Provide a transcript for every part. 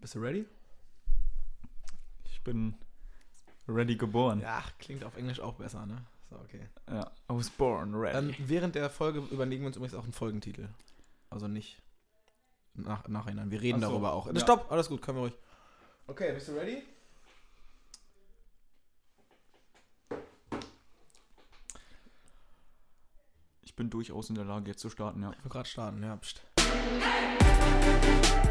Bist du ready? Ich bin ready geboren. Ja, klingt auf Englisch auch besser, ne? So, okay. Ja. I was born ready. Ähm, während der Folge überlegen wir uns übrigens auch einen Folgentitel. Also nicht nach, nachhinein. Wir reden so, darüber auch. ja. Stopp, alles gut, können wir ruhig. Okay, bist du ready? ich bin durchaus in der Lage, jetzt zu starten, ja. Ich will gerade starten, ja. Pst. In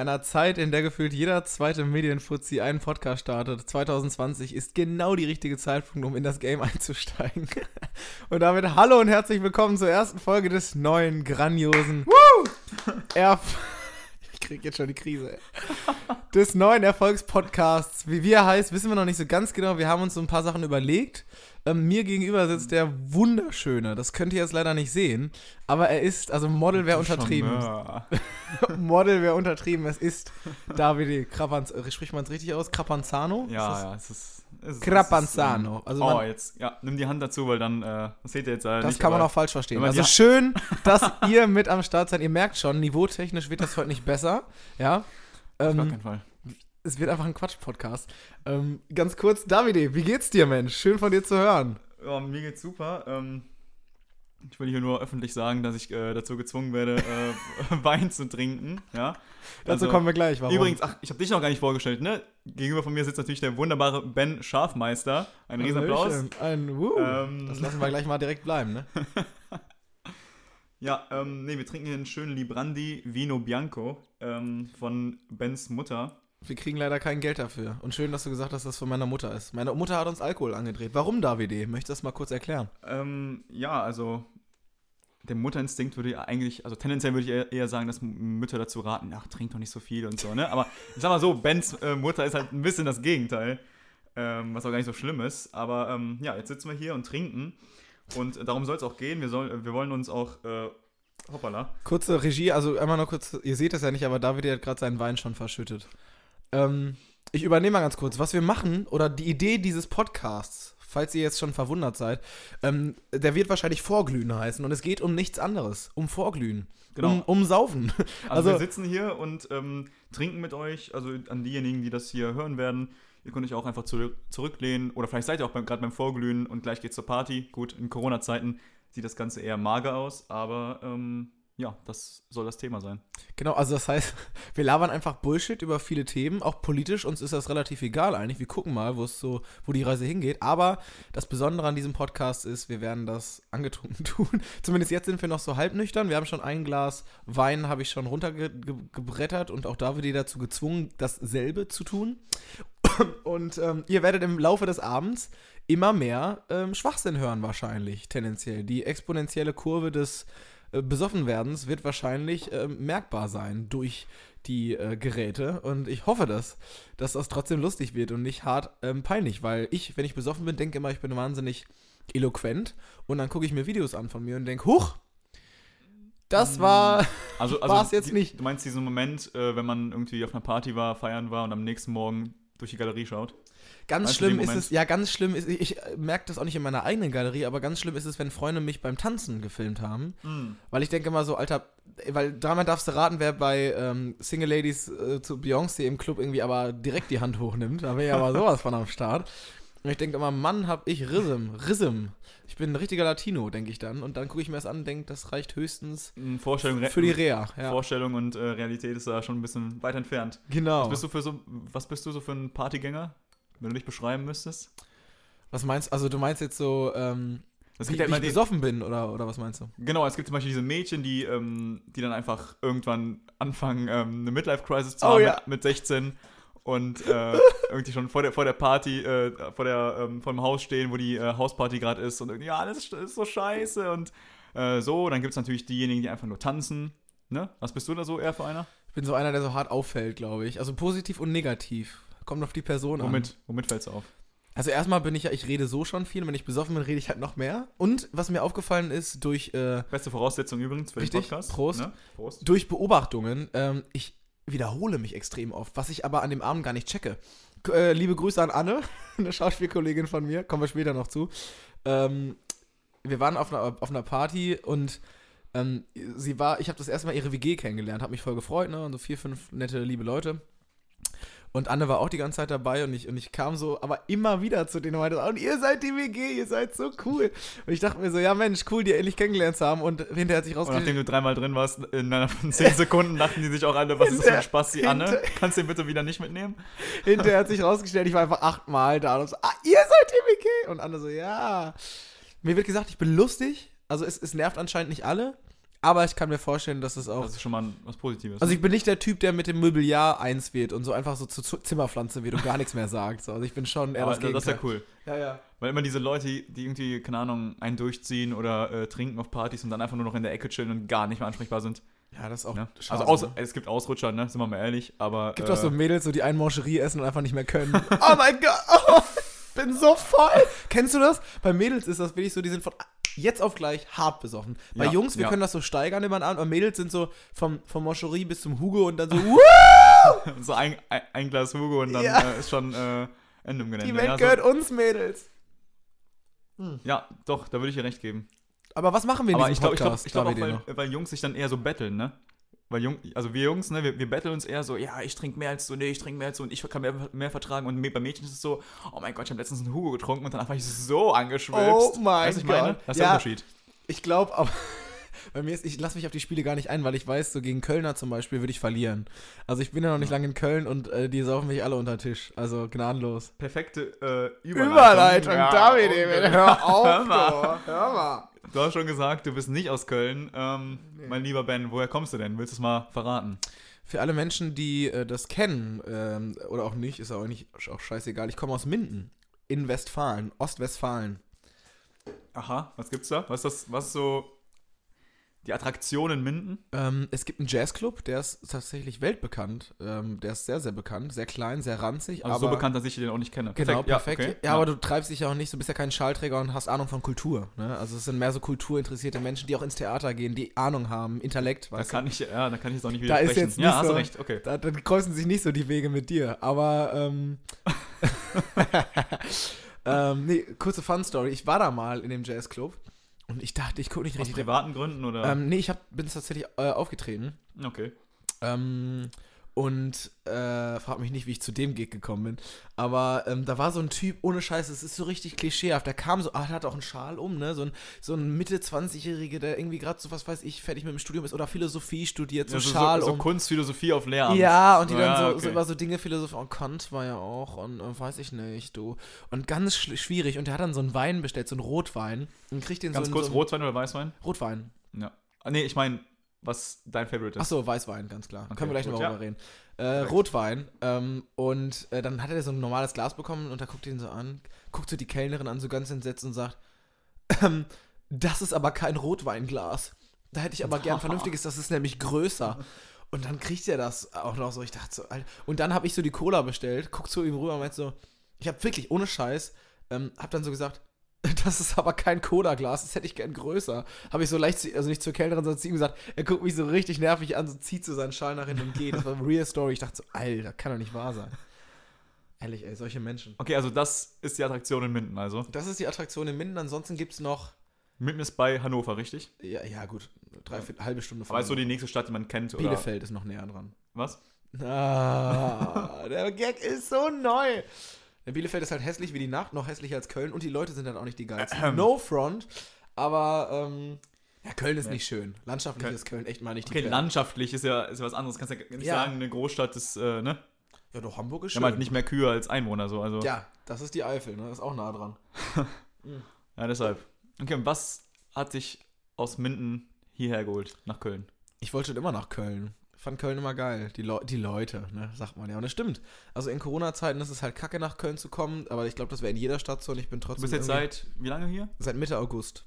einer Zeit, in der gefühlt jeder zweite Medienfuzzi einen Podcast startet, 2020 ist genau die richtige Zeitpunkt, um in das Game einzusteigen. Und damit hallo und herzlich willkommen zur ersten Folge des neuen, grandiosen Erf Ich krieg jetzt schon die Krise, ey des neuen Erfolgspodcasts. Wie wir heißt, wissen wir noch nicht so ganz genau. Wir haben uns so ein paar Sachen überlegt. Ähm, mir gegenüber sitzt der Wunderschöne. Das könnt ihr jetzt leider nicht sehen. Aber er ist, also Model wäre untertrieben. Model wäre untertrieben. Es ist Davide Krapanz, äh, spricht man es richtig aus? Krapanzano? Ist Ja, das- ja, es ist. Es ist Krapanzano. Es ist, Also ähm, oh, man- jetzt, ja, nimm die Hand dazu, weil dann, äh, das seht ihr jetzt leider Das nicht. kann man auch falsch verstehen. Also schön, dass ihr mit am Start seid. Ihr merkt schon, niveautechnisch wird das heute nicht besser. Ja. Auf gar Ähm, keinen Fall. Es wird einfach ein Quatsch-Podcast. Ähm, ganz kurz, Davide, wie geht's dir, Mensch? Schön von dir zu hören. Ja, mir geht's super. Ähm, ich will hier nur öffentlich sagen, dass ich äh, dazu gezwungen werde, äh, Wein zu trinken. Ja. Dazu Also, kommen wir gleich. Warum? Übrigens, ach, ich habe dich noch gar nicht vorgestellt, ne? Gegenüber von mir sitzt natürlich der wunderbare Ben Schafmeister. Ein Riesenapplaus. Ein Wuh. Ähm, Das lassen wir gleich mal direkt bleiben, ne? Ja, ähm, nee, wir trinken hier einen schönen Librandi Vino Bianco ähm, von Bens Mutter. Wir kriegen leider kein Geld dafür. Und schön, dass du gesagt hast, dass das von meiner Mutter ist. Meine Mutter hat uns Alkohol angedreht. Warum, Davide? Möchtest du das mal kurz erklären? Ähm, ja, also der Mutterinstinkt würde ja eigentlich, also tendenziell würde ich eher, eher sagen, dass Mütter dazu raten, ach, trink doch nicht so viel und so, ne? Aber ich sag mal so, Bens äh, Mutter ist halt ein bisschen das Gegenteil, ähm, was auch gar nicht so schlimm ist. Aber ähm, ja, jetzt sitzen wir hier und trinken und darum soll es auch gehen. Wir, soll, wir wollen uns auch, äh, hoppala, Kurze Regie, also einmal noch kurz, ihr seht es ja nicht, aber Davide hat gerade seinen Wein schon verschüttet. Ähm, ich übernehme mal ganz kurz. Was wir machen, oder die Idee dieses Podcasts, falls ihr jetzt schon verwundert seid, ähm, der wird wahrscheinlich Vorglühen heißen. Und es geht um nichts anderes. Um Vorglühen. Genau. Um, um Saufen. Also, Also- wir sitzen hier und ähm, trinken mit euch, also an diejenigen, die das hier hören werden. Ihr könnt euch auch einfach zurück, zurücklehnen oder vielleicht seid ihr auch gerade beim Vorglühen und gleich geht's zur Party. Gut, in Corona-Zeiten sieht das Ganze eher mager aus, aber ähm, ja, das soll das Thema sein. Genau, also das heißt, wir labern einfach Bullshit über viele Themen, auch politisch, uns ist das relativ egal eigentlich. Wir gucken mal, wo es so, wo die Reise hingeht. Aber das Besondere an diesem Podcast ist, wir werden das angetrunken tun. Zumindest jetzt sind wir noch so halbnüchtern. Wir haben schon ein Glas Wein, habe ich schon runtergebrettert und auch David dazu gezwungen, dasselbe zu tun. Und ähm, ihr werdet im Laufe des Abends immer mehr ähm, Schwachsinn hören, wahrscheinlich, tendenziell. Die exponentielle Kurve des äh, Besoffenwerdens wird wahrscheinlich ähm, merkbar sein durch die äh, Geräte. Und ich hoffe, dass, dass das trotzdem lustig wird und nicht hart ähm, peinlich, weil ich, wenn ich besoffen bin, denke immer, ich bin wahnsinnig eloquent. Und dann gucke ich mir Videos an von mir und denke, huch, das war. Also, War's jetzt die- nicht. Du meinst diesen Moment, äh, wenn man irgendwie auf einer Party war, feiern war und am nächsten Morgen durch die Galerie schaut? Ganz du schlimm ist es, ja, ganz schlimm ist, ich, ich merke das auch nicht in meiner eigenen Galerie, aber ganz schlimm ist es, wenn Freunde mich beim Tanzen gefilmt haben. Weil ich denke immer so, Alter, weil dreimal darfst du raten, wer bei ähm, Single Ladies äh, zu Beyoncé im Club irgendwie aber direkt die Hand hochnimmt. Da wäre ich aber sowas von am Start. Und ich denke immer, Mann, hab ich Rhythm, Rhythm. Ich bin ein richtiger Latino, denke ich dann. Und dann gucke ich mir das an und denke, das reicht höchstens Mm, Vorstellung, für die Rea. Ja, Vorstellung und äh, Realität ist da schon ein bisschen weit entfernt. genau. Was bist du für so, was bist du so für ein Partygänger, wenn du dich beschreiben müsstest? Was meinst du? Also, du meinst jetzt so, ähm, Es wie, gibt ja wie immer ich den, besoffen bin oder, oder was meinst du? Genau, es gibt zum Beispiel diese Mädchen, die, ähm, die dann einfach irgendwann anfangen, ähm, eine Midlife-Crisis zu Oh, haben ja. mit, mit 16 und äh, irgendwie schon vor der, vor der Party, äh, vor, der, ähm, vor dem Haus stehen, wo die äh, Hausparty gerade ist und irgendwie, ja, alles ist, ist so scheiße und äh, so. Dann gibt es natürlich diejenigen, die einfach nur tanzen. Ne? Was bist du da so eher für einer? Ich bin so einer, der so hart auffällt, glaube ich. Also positiv und negativ. Kommt auf die Person an. Womit, womit fällst du auf? Also erstmal bin ich ja, ich rede so schon viel. Wenn ich besoffen bin, rede ich halt noch mehr. Und was mir aufgefallen ist, durch, äh, Beste Voraussetzung übrigens für Richtig, den Podcast. Prost. Ne? Prost. durch Beobachtungen, ähm, ich wiederhole mich extrem oft, was ich aber an dem Abend gar nicht checke. Äh, liebe Grüße an Anne, eine Schauspielkollegin von mir, kommen wir später noch zu. Ähm, wir waren auf einer, auf einer Party und ähm, sie war, ich habe das erste Mal ihre WG kennengelernt, habe mich voll gefreut, ne? Und so vier, fünf nette, liebe Leute. Und Anne war auch die ganze Zeit dabei und ich, und ich kam so, aber immer wieder zu denen und meinte, und ihr seid die WG, ihr seid so cool. Und ich dachte mir so, ja Mensch, cool, die endlich kennengelernt zu haben. Und hinterher hat sich Und nachdem rausgestellt, du dreimal drin warst, innerhalb von 10 Sekunden dachten die sich auch alle, was ist das für ein Spaß, die Anne? Kannst du den bitte wieder nicht mitnehmen? hinterher hat sich rausgestellt, ich war einfach achtmal da und so, ah, ihr seid die WG. Und Anne so, ja. Mir wird gesagt, ich bin lustig. Also es, es nervt anscheinend nicht alle. Aber ich kann mir vorstellen, dass es auch. Das ist schon mal was Positives. Also ich bin nicht der Typ, der mit dem Mobiliar eins wird und so einfach so zur Zu- Zimmerpflanze wird und gar nichts mehr sagt. So. Also ich bin schon eher aber das das, das ist ja cool. Ja, ja. Weil immer diese Leute, die irgendwie, keine Ahnung, einen durchziehen oder äh, trinken auf Partys und dann einfach nur noch in der Ecke chillen und gar nicht mehr ansprechbar sind. Ja, das ist auch Ne? schade, Also aus, ne? es gibt Ausrutscher, ne? sind wir mal ehrlich, aber. gibt äh, auch so Mädels, so die einen Mancherie essen und einfach nicht mehr können. oh mein Gott, oh, ich bin so voll. Kennst du das? Bei Mädels ist das wirklich so, die sind von jetzt auf gleich hart besoffen. Bei Ja, Jungs, wir ja. können das so steigern über den Abend, aber Mädels sind so vom, vom Mancherie bis zum Hugo und dann so, so ein, ein, ein Glas Hugo und dann Ja. äh, ist schon äh, Ende im Gelände. die Welt ja, gehört uns Mädels. so, ja, doch, da würde ich dir recht geben. Aber was machen wir in Aber diesem ich glaube, ich glaube, Podcast? ich glaub auch, weil, weil Jungs sich dann eher so betteln, ne? Weil Jung, also wir Jungs, ne, wir, wir betteln uns eher so, ja, ich trinke mehr als du, nee, ich trinke mehr als du und ich kann mehr, mehr vertragen. Und bei Mädchen ist es so, oh mein Gott, ich habe letztens einen Hugo getrunken und danach war ich so angeschwipst. Oh mein weißt, ich meine? Das ist der Ja. Unterschied. Ich glaube, aber bei mir ist, ich lasse mich auf die Spiele gar nicht ein, weil ich weiß, so gegen Kölner zum Beispiel würde ich verlieren. Also ich bin ja noch nicht lange in Köln und äh, die saufen mich alle unter den Tisch. Also gnadenlos. Perfekte äh, Überleitung. Überleitung, Ja, David, okay. ey, hör auf, Hör mal. du, hör mal. Du hast schon gesagt, du bist nicht aus Köln. Ähm, Mein lieber Ben, woher kommst du denn? Willst du es mal verraten? Für alle Menschen, die äh, das kennen ähm, oder auch nicht, ist auch nicht auch scheißegal. Ich komme aus Minden in Westfalen, Ostwestfalen. Aha, was gibt's da? Was ist das, was ist so die Attraktion in Minden? Ähm, es gibt einen Jazzclub, der ist tatsächlich weltbekannt. Ähm, der ist sehr, sehr bekannt, sehr klein, sehr ranzig. Also aber so bekannt, dass ich den auch nicht kenne. Genau, perfekt. Ja, okay. aber du treibst dich ja auch nicht, du bist ja kein Schallträger und hast Ahnung von Kultur. Ne? Also es sind mehr so kulturinteressierte Menschen, die auch ins Theater gehen, die Ahnung haben, Intellekt, Da weißt kann ich, ja, da kann ich jetzt auch nicht Da ist jetzt nicht ja, hast so- du recht, okay. Da, da kreuzen sich nicht so die Wege mit dir. Aber, ähm, ähm, nee, kurze Fun-Story. Ich war da mal in dem Jazzclub und ich dachte, ich gucke nicht Aus richtig. privaten Gründen oder? Ähm, nee, ich hab, bin tatsächlich äh, aufgetreten. okay. Ähm, und äh, frag mich nicht, wie ich zu dem Gig gekommen bin. Aber ähm, da war so ein Typ, ohne Scheiß, es ist so richtig klischeehaft. Der kam so, ah, der hat auch einen Schal um, ne? So ein, so ein Mitte-20-Jähriger, der irgendwie gerade so, was weiß ich, fertig mit dem Studium ist oder Philosophie studiert, so Ja, so, Schal so, so um. Kunst, Philosophie auf Lehramt. Ja, und die dann Ja, so, okay. so über so Dinge philosophieren. Und Kant war ja auch und äh, weiß ich nicht, du. Und ganz schwierig. Und der hat dann so einen Wein bestellt, so einen Rotwein. Und kriegt den Ganz so in kurz, Rotwein oder Weißwein? Rotwein. Ja. Ah, nee, ich meine, was dein Favorite ist. Achso, Weißwein, ganz klar. Okay, Können wir gleich gut, noch ja. drüber reden. Äh, Rotwein. Ähm, und äh, dann hat er so ein normales Glas bekommen und da guckt ihn so an, guckt so die Kellnerin an, so ganz entsetzt und sagt, ähm, das ist aber kein Rotweinglas. Da hätte ich aber gern vernünftiges, das ist nämlich größer. Und dann kriegt er das auch noch so. Ich dachte so, Alter. Und dann habe ich so die Cola bestellt, guckt zu ihm rüber und meint so, ich habe wirklich ohne Scheiß, ähm, hab dann so gesagt, das ist aber kein Cola-Glas, das hätte ich gern größer. Habe ich so leicht, zu- also nicht zur Kellnerin, sondern zu ihm gesagt, er guckt mich so richtig nervig an, so zieht so seinen Schal nach hinten und geht. Das war eine real Story. Ich dachte so, Alter, kann doch nicht wahr sein. Ehrlich, ey, solche Menschen. Okay, also das ist die Attraktion in Minden, also. Das ist die Attraktion in Minden. Ansonsten gibt es noch, Minden ist bei Hannover, richtig? ja, ja gut, drei, vier, halbe Stunde Aber ist so die nächste Stadt, die man kennt, oder? Bielefeld ist noch näher dran. Was? Ah, der Gag ist so neu. Der Bielefeld ist halt hässlich wie die Nacht, noch hässlicher als Köln und die Leute sind halt auch nicht die geilsten. No front, aber ähm, ja, Köln ist Nee. nicht schön. Landschaftlich Köln- ist Köln echt mal nicht die Okay, landschaftlich ist ja, ist ja was anderes. Kannst ja nicht Ja. sagen, eine Großstadt ist, äh, ne? Ja, doch, Hamburg ist Wir schön. haben halt nicht mehr Kühe als Einwohner, so. Also, Ja, das ist die Eifel, ne? Ist auch nah dran. ja, deshalb. Okay, und was hat dich aus Minden hierher geholt, nach Köln? Ich wollte schon immer nach Köln. Fand Köln immer geil. Die, Leu die Leute, ne, sagt man ja. Und das stimmt. Also in Corona-Zeiten ist es halt kacke, nach Köln zu kommen, aber ich glaube, das wäre in jeder Stadt so und ich bin Du trotzdem. bist jetzt seit wie lange hier? seit Mitte August.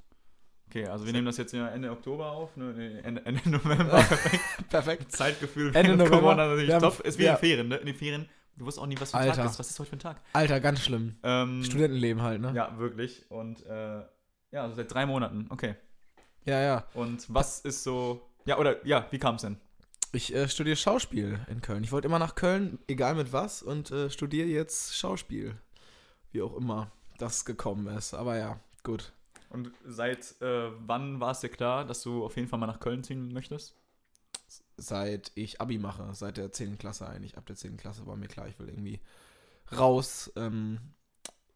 Okay, also wir nehmen das jetzt ja Ende Oktober auf, ne? Ende, Ende November. Perfekt. Zeitgefühl Ende November. Corona natürlich haben-. Ist wie ja. in Ferien, ne? In den Ferien, du wusst auch nie, was für ein Tag Alter. ist. Was ist heute für ein Tag? Alter, ganz schlimm. Ähm, Studentenleben halt, ne? Ja, wirklich. Und äh, ja, also seit drei Monaten. Okay. ja. ja. Und was ist so. Ja, oder ja, wie kam es denn? Ich äh, studiere Schauspiel in Köln. Ich wollte immer nach Köln, egal mit was, und äh, studiere jetzt Schauspiel. Wie auch immer das gekommen ist. Aber ja, gut. Und seit äh, wann war es dir klar, dass du auf jeden Fall mal nach Köln ziehen möchtest? Seit ich Abi mache, seit der 10. Klasse eigentlich. Ab der 10. Klasse war mir klar, ich will irgendwie raus ähm,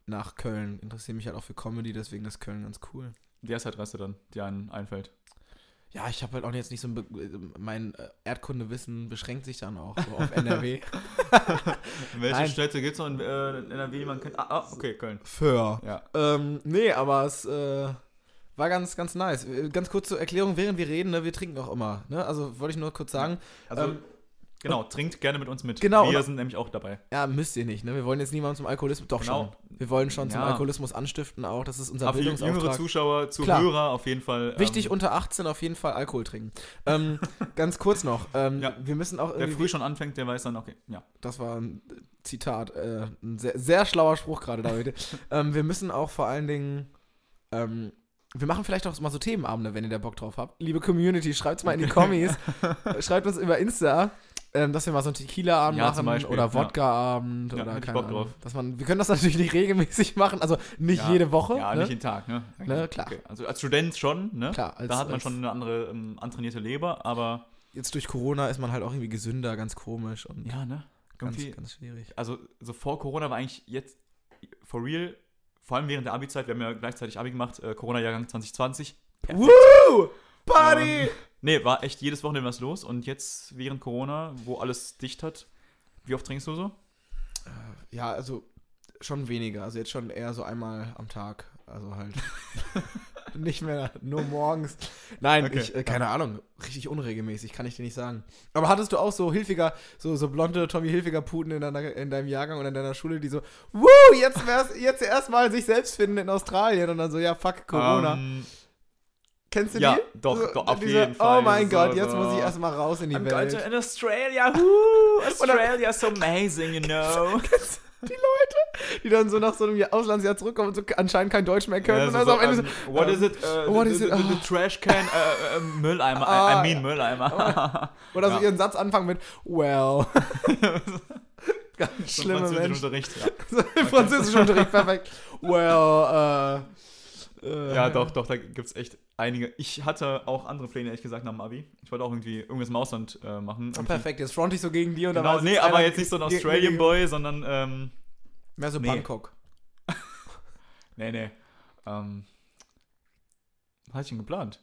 nach Köln. Interessiere mich halt auch für Comedy, deswegen ist Köln ganz cool. Die erste Adresse dann, die einem einfällt. Ja, ich habe halt auch jetzt nicht so ein. Be mein äh, Erdkundewissen beschränkt sich dann auch so auf NRW. Welche Nein. Städte gibt es noch in, äh, in NRW, die man kennt? Ah, ah, okay, Köln. Für. Ja. Ähm, nee, aber es äh, war ganz, ganz nice. Äh, Ganz kurz zur Erklärung, während wir reden, ne, wir trinken auch immer. Ne? Also wollte ich nur kurz sagen. Also, Ähm, genau, trinkt gerne mit uns mit. Genau, Wir und- sind nämlich auch dabei. Ja, müsst ihr nicht. Ne? Wir wollen jetzt niemanden zum Alkoholismus. Doch Genau. schon. Wir wollen schon zum Ja. Alkoholismus anstiften auch. Das ist unser Aber für jüngere Bildungsauftrag. Zuschauer. Zuhörer auf jeden Fall. ähm, Wichtig, unter 18 auf jeden Fall Alkohol trinken. Ähm, ganz kurz noch. Ähm, Ja. Wir müssen auch Wer früh schon anfängt, der weiß dann, okay, ja. das war ein Zitat, äh, ein sehr, sehr schlauer Spruch gerade, David. ähm, wir müssen auch vor allen Dingen, ähm, wir machen vielleicht auch mal so Themenabende, wenn ihr da Bock drauf habt. Liebe Community, schreibt's mal in die Kommis. schreibt uns über Insta, ähm, dass wir mal so einen Tequila-Abend Ja, machen oder ja. Wodka-Abend Ja, oder ich keine Bock Ahnung. drauf. Dass man, wir können das natürlich nicht regelmäßig machen, also nicht ja. jede Woche. Ja, ne? nicht jeden Tag, ne? Ne, klar. Okay. Also als Student schon, ne? Klar, als- da hat man schon eine andere ähm, antrainierte Leber, aber Jetzt durch Corona ist man halt auch irgendwie gesünder, ganz komisch und ja, ne? ganz, Irgendwie, ganz schwierig. also so vor Corona war eigentlich jetzt for real, vor allem während der Abi-Zeit, wir haben ja gleichzeitig Abi gemacht, äh, Corona-Jahrgang 2020. Perfekt. Woo! Party! Ähm, nee, war echt jedes Wochenende was los und jetzt während Corona, wo alles dicht hat, wie oft trinkst du so? Ja, also schon weniger. Also jetzt schon eher so einmal am Tag. Also halt nicht mehr nur morgens. Nein, Okay. ich, äh, keine Ahnung. Richtig unregelmäßig, kann ich dir nicht sagen. Aber hattest du auch so Hilfiger, so, so blonde Tommy Hilfiger Puten in, deiner, in deinem Jahrgang oder in deiner Schule, die so, Woo, jetzt wär's, jetzt erstmal sich selbst finden in Australien und dann so, ja, fuck Corona. Ähm, Kennst du ja, die? doch, so, doch, auf diese, jeden Fall. Oh mein So, Gott, jetzt so. muss ich erstmal raus in die I'm Welt. in Australia. Woo, Australia is so amazing, you know. die Leute, die dann so nach so einem Jahr- Auslandsjahr zurückkommen und so anscheinend kein Deutsch mehr können. Ja, und so, dann so, so am Ende so, ähm, what ähm, is it? Uh, what the, is the, it? the, the Ah. trash can, uh, uh, Mülleimer. Ah, I, mean. Mülleimer. Oder so Ja. ihren Satz anfangen mit Well. Ganz So schlimme Menschen. Französischunterricht, Ja. So Französischunterricht, perfekt. Well, äh, äh, ja, doch, doch, da gibt es echt einige. Ich hatte auch andere Pläne, ehrlich gesagt, nach dem Abi. Ich wollte auch irgendwie irgendwas im Ausland äh, machen. Oh, perfekt, jetzt front ich so gegen die und dann Genau, war nee, aber jetzt nicht so ein Australian ge- Boy, sondern, ähm, Mehr so Nee. Bangkok. nee, nee. Ähm, was hatte ich denn geplant?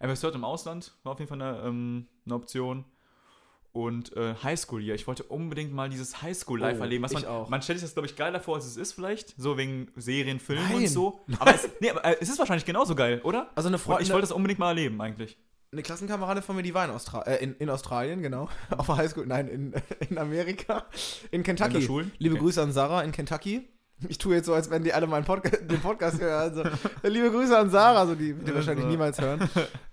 Ambassador im Ausland war auf jeden Fall eine, ähm, eine Option. Und äh, Highschool hier. Ich wollte unbedingt mal dieses Highschool-Life Oh, erleben. Was man, ich auch. man stellt sich das, glaube ich, geiler vor, als es ist vielleicht. So wegen Serien, Filmen Nein. und so. Aber, es, nee, aber äh, es ist wahrscheinlich genauso geil, oder? Also eine Und Freundin, ich wollte das unbedingt mal erleben, eigentlich. eine Klassenkameradin von mir, die war in, Austra äh, in, in Australien, genau. Auf der Highschool, nein, in, in Amerika. In In Kentucky. der Schule? Liebe Okay. Grüße an Sarah in Kentucky. Ich tue jetzt so, als wenn die alle meinen Podca den Podcast hören. Also, liebe Grüße an Sarah, so die wird ihr wahrscheinlich niemals hören.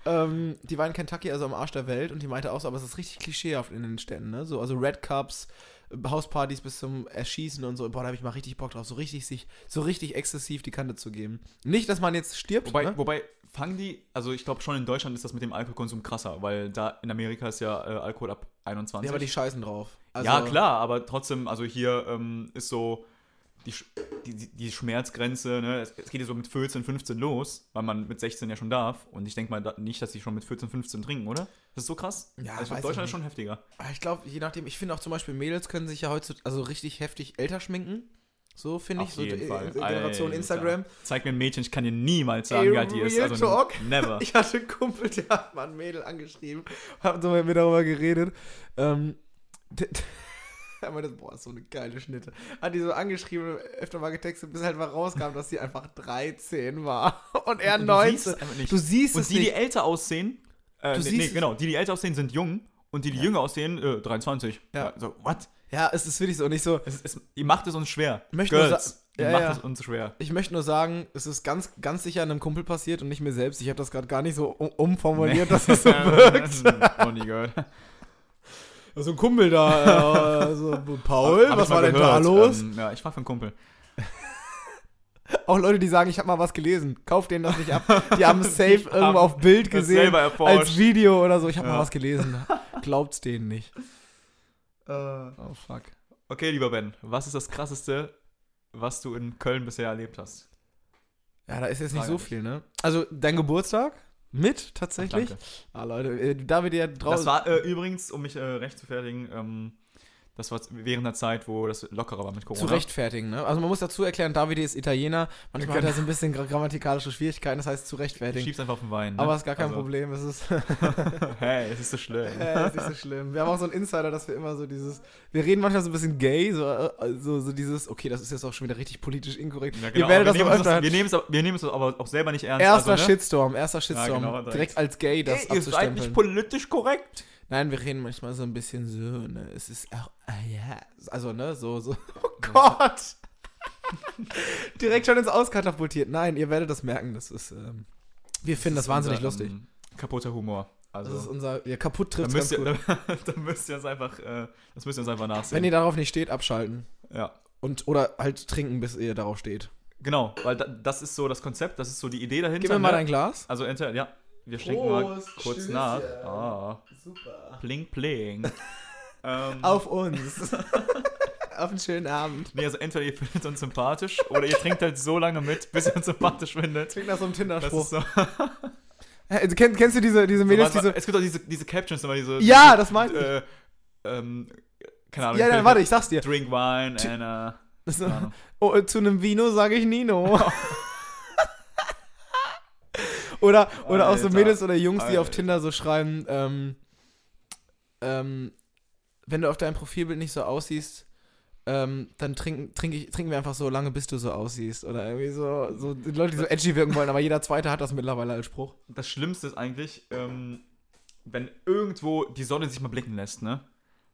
ähm, die war in Kentucky, also am Arsch der Welt, und die meinte auch so, aber es ist richtig klischeehaft in den Städten, ne? So, also Red Cups, Hauspartys bis zum Erschießen und so. Boah, da habe ich mal richtig Bock drauf, so richtig sich, so richtig exzessiv die Kante zu geben. Nicht, dass man jetzt stirbt, Wobei, ne? wobei fangen die, also ich glaube schon in Deutschland ist das mit dem Alkoholkonsum krasser, weil da in Amerika ist ja äh, Alkohol ab 21. Ja, aber die scheißen drauf. Also, ja, klar, aber trotzdem, also hier ähm, ist so die, die, die, Schmerzgrenze, ne? es, es geht ja so mit 14, 15 los, weil man mit 16 ja schon darf. Und ich denke mal da, nicht, dass die schon mit 14, 15 trinken, oder? Das ist so krass. Ja, also Deutschland ich ist schon heftiger. Ich glaube, je nachdem, ich finde auch zum Beispiel Mädels können sich ja heutzutage also richtig heftig älter schminken. So finde ich, so jeden Fall. äh, Generation Alter. Instagram. Zeig mir ein Mädchen, ich kann dir niemals sagen, Ey, wie alt die ist. Also Talk. never. Ich hatte einen Kumpel, der hat mal ein Mädel angeschrieben, haben so mit mir darüber geredet. Ähm, er meinte, boah, ist so eine geile Schnitte. Hat die so angeschrieben, öfter mal getextet, bis halt mal rauskam, dass sie einfach 13 war und er Und du 19. siehst es nicht. Du siehst Und die, die nicht. älter aussehen, äh, Du nee, nee, genau, die, die älter aussehen, sind jung und die, die Ja. jünger aussehen, äh, 23. Ja. So, what? Ja, es ist wirklich so. Und ich so, Es, es, ihr macht es uns schwer. Ich möchte nur Girls, ihr Ja, macht ja. es uns schwer. ich möchte nur sagen, es ist ganz, ganz sicher einem Kumpel passiert und nicht mir selbst. Ich habe das gerade gar nicht so um, umformuliert, dass es so wirkt. Noch nie gehört. So ein Kumpel da, äh, so, Paul, Hab was mal war denn gehört. da los? Ähm, ja, ich war für einen Kumpel. Auch Leute, die sagen, ich habe mal was gelesen. Kauft denen das nicht ab. Die haben es safe irgendwo auf Bild gesehen, als. Video oder so. Ich habe Ja. mal was gelesen. Glaubt's denen nicht. Äh, Oh, fuck. Okay, lieber Ben, was ist das Krasseste, was du in Köln bisher erlebt hast? Ja, da ist jetzt nicht Frage so viel, ne? Also, dein Geburtstag? Mit, tatsächlich? Danke. Ah, Leute, äh, David, ja Das draußen. war äh, übrigens, um mich äh, recht zu fertigen, ähm, das war während der Zeit, wo das lockerer war mit Corona. Zu rechtfertigen, ne? Also man muss dazu erklären, David ist Italiener. Manchmal hat Genau. er so ein bisschen gra- grammatikalische Schwierigkeiten, das heißt zu rechtfertigen. schiebst einfach auf den Wein. Ne? Aber ist gar kein Also, Problem, es ist, hey, es ist so schlimm. äh, ist nicht so schlimm. Wir haben auch so einen Insider, dass wir immer so dieses, wir reden manchmal so ein bisschen gay, so, äh, so, so dieses, okay, das ist jetzt auch schon wieder richtig politisch inkorrekt. Ja, Ihr genau, werdet aber das wir, noch nehmen das, wir, nehmen es, aber- wir nehmen es aber auch selber nicht ernst. Erster also, ne? Shitstorm, erster Shitstorm. genau, direkt. als gay das Ey, ihr seid nicht politisch korrekt. Nein, wir reden manchmal so ein bisschen so, ne? Es ist auch, ah ja. Also, ne, so, so. Oh Gott! Direkt schon ins Auskatapultiert. Nein, ihr werdet das merken. Das ist, ähm, wir finden das, ist wahnsinnig unser, lustig. ähm, kaputter Humor. Also, Das ist unser, ja, kaputt trifft müsst, ganz ihr, gut. da, da müsst ihr uns einfach, äh, das müsst ihr uns einfach nachsehen. Wenn ihr darauf nicht steht, abschalten. ja. Und, oder halt trinken, bis ihr darauf steht. Genau, weil da, das ist so das Konzept, das ist so die Idee dahinter. Gib mir mal ne? dein Glas. Also ja, wir schenken mal kurz Stößchen. nach. Ah, Super. pling pling. ähm, Auf uns. Auf einen schönen Abend. Nee, also entweder ihr findet uns sympathisch oder ihr trinkt halt so lange mit, bis ihr uns sympathisch findet. Klingt nach so einem Tinder-Spruch. so. Hey, du kenn, kennst du diese, diese Mädels, so diese. es gibt auch diese, diese Captions, immer diese. Ja, diese, das meine ich. Äh, ähm, keine Ahnung. Ja, will- warte, ich sag's dir. Drink wine and, uh, keine Ahnung. oh, äh, zu einem Vino sage ich Nino. Oder oder auch so Alter. Mädels oder Jungs, die auf Alter. Tinder so schreiben, ähm, ähm, wenn du auf deinem Profilbild nicht so aussiehst, ähm, dann trinken, trink ich, trinken wir einfach so lange, bis du so aussiehst. Oder irgendwie so, so die Leute, die so edgy wirken wollen, aber jeder Zweite hat das mittlerweile als Spruch. Das Schlimmste ist eigentlich, ähm, wenn irgendwo die Sonne sich mal blicken lässt, ne?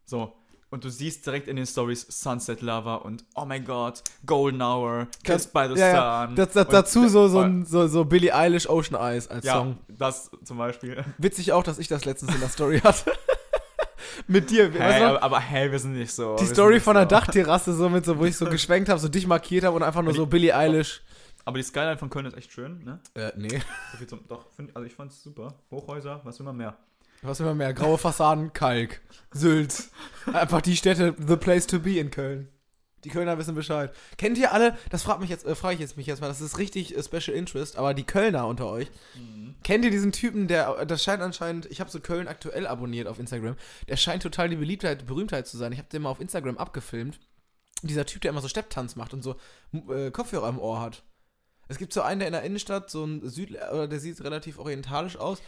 So. Und du siehst direkt in den Stories Sunset Lover und Oh my God, Golden Hour, Kissed by the Ja, ja. Sun. Das, das, Und- dazu so, so, ein, so, so Billie Eilish Ocean Eyes als Ja, Song. das zum Beispiel. Witzig auch, dass ich das letztens in der Story hatte. Mit dir. Hey, aber, aber hey, wir sind nicht so. Die Story von der so. Dachterrasse, so mit so, wo ich so geschwenkt habe, so dich markiert habe und einfach nur so Billie Eilish. Aber die Skyline von Köln ist echt schön, ne? Äh, nee. So viel zum, doch, find, also ich fand's super. Hochhäuser, was will man mehr? Was immer mehr? Graue Fassaden, Kalk, Sylt. Einfach die Städte, the place to be in Köln. Die Kölner wissen Bescheid. Kennt ihr alle, das fragt mich jetzt, äh, frage ich jetzt mich jetzt mal, das ist richtig äh, Special Interest, aber die Kölner unter euch, kennt ihr diesen Typen, der, das scheint anscheinend, ich habe so Köln aktuell abonniert auf Instagram, der scheint total die Beliebtheit, Berühmtheit zu sein. Ich habe den mal auf Instagram abgefilmt. Dieser Typ, der immer so Stepptanz macht und so äh, Kopfhörer im Ohr hat. Es gibt so einen, der in der Innenstadt, so ein Südler, oder der sieht relativ orientalisch aus.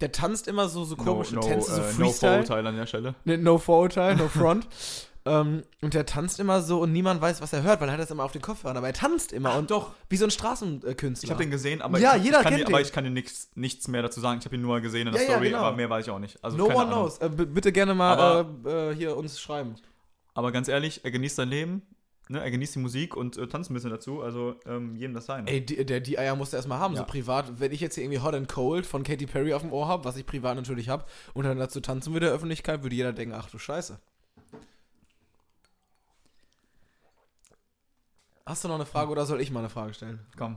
Der tanzt immer so, so komische no, Tänze, so äh, no. Vorurteil an der Stelle. No Vorurteil, no front. ähm, und der tanzt immer so und niemand weiß, was er hört, weil er hat das immer auf den Kopfhörern. Aber er tanzt immer und doch. wie so ein Straßenkünstler. Ich habe den gesehen, aber, Ja, ich, jeder ich kann kennt dir, den. aber ich kann dir nichts, nichts mehr dazu sagen. Ich habe ihn nur gesehen in der Ja, ja, Story, genau. aber mehr weiß ich auch nicht. Also no one Ahnung. knows. Äh, bitte gerne mal Aber- äh, äh, hier uns schreiben. Aber ganz ehrlich, er genießt sein Leben, ne? er genießt die Musik und äh, tanzt ein bisschen dazu. Also ähm, jedem das sein. Ey, die, der, die Eier musst du erstmal haben, Ja. so privat. Wenn ich jetzt hier irgendwie Hot and Cold von Katy Perry auf dem Ohr habe, was ich privat natürlich habe, und dann dazu tanzen würde der Öffentlichkeit, würde jeder denken, ach du Scheiße. Hast du noch eine Frage oder soll ich mal eine Frage stellen? Komm,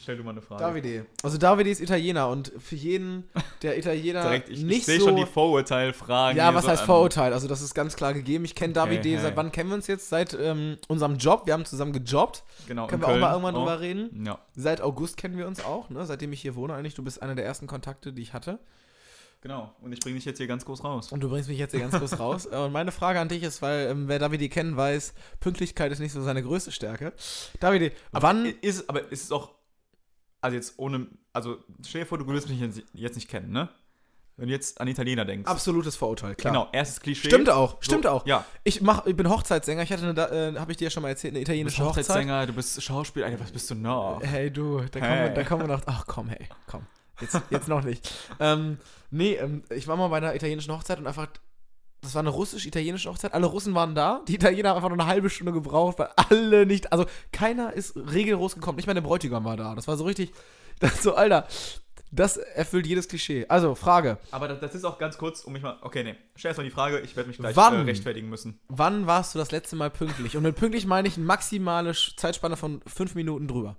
stell du mal eine Frage. Davide. Also Davide ist Italiener und für jeden, der Italiener Direkt, ich, nicht ich sehe so... schon die Vorurteilfragen. ja, was so heißt. Vorurteil? Also das ist ganz klar gegeben. Ich kenne Davide, hey. seit wann kennen wir uns jetzt? Seit ähm, unserem Job. Wir haben zusammen gejobbt. Genau, Können wir auch mal Köln irgendwann drüber reden. Ja, Seit August kennen wir uns auch, ne? seitdem ich hier wohne eigentlich. Du bist einer der ersten Kontakte, die ich hatte. genau. Und ich bringe dich jetzt hier ganz groß raus. Und du bringst mich jetzt hier ganz kurz raus. Und meine Frage an dich ist, weil ähm, wer Davide kennen weiß, Pünktlichkeit ist nicht so seine größte Stärke. Davide, wann... Ist, aber ist es auch, also jetzt ohne, also stell dir vor, du würdest mich jetzt- nicht kennen, ne? Wenn du jetzt an Italiener denkst. Absolutes Vorurteil, klar. Genau, erstes Klischee. Stimmt auch, So, stimmt auch. Ja, Ich, mach, ich bin Hochzeitssänger. Ich hatte eine, äh, habe ich dir ja schon mal erzählt, eine du bist italienische Hochzeit. Hochzeitssänger, du bist Schauspieler, Alter, was bist du noch? Hey du, da kommen, Hey. wir, da kommen wir noch. Ach komm, hey, komm. Jetzt, jetzt noch nicht. ähm, nee, ähm, ich war mal bei einer italienischen Hochzeit und einfach. Das war eine russisch-italienische Hochzeit. Alle Russen waren da. Die Italiener haben einfach nur eine halbe Stunde gebraucht, weil alle nicht. Also keiner ist regellos gekommen. Nicht mal der Bräutigam war da. Das war so richtig. Das so, Alter. Das erfüllt jedes Klischee. Also, Frage. Aber das, das ist auch ganz kurz, um mich mal. Okay, nee. Stell erst mal die Frage, ich werde mich gleich Wann? äh, rechtfertigen müssen. Wann warst du das letzte Mal pünktlich? Und mit pünktlich meine ich eine maximale Zeitspanne von fünf Minuten drüber.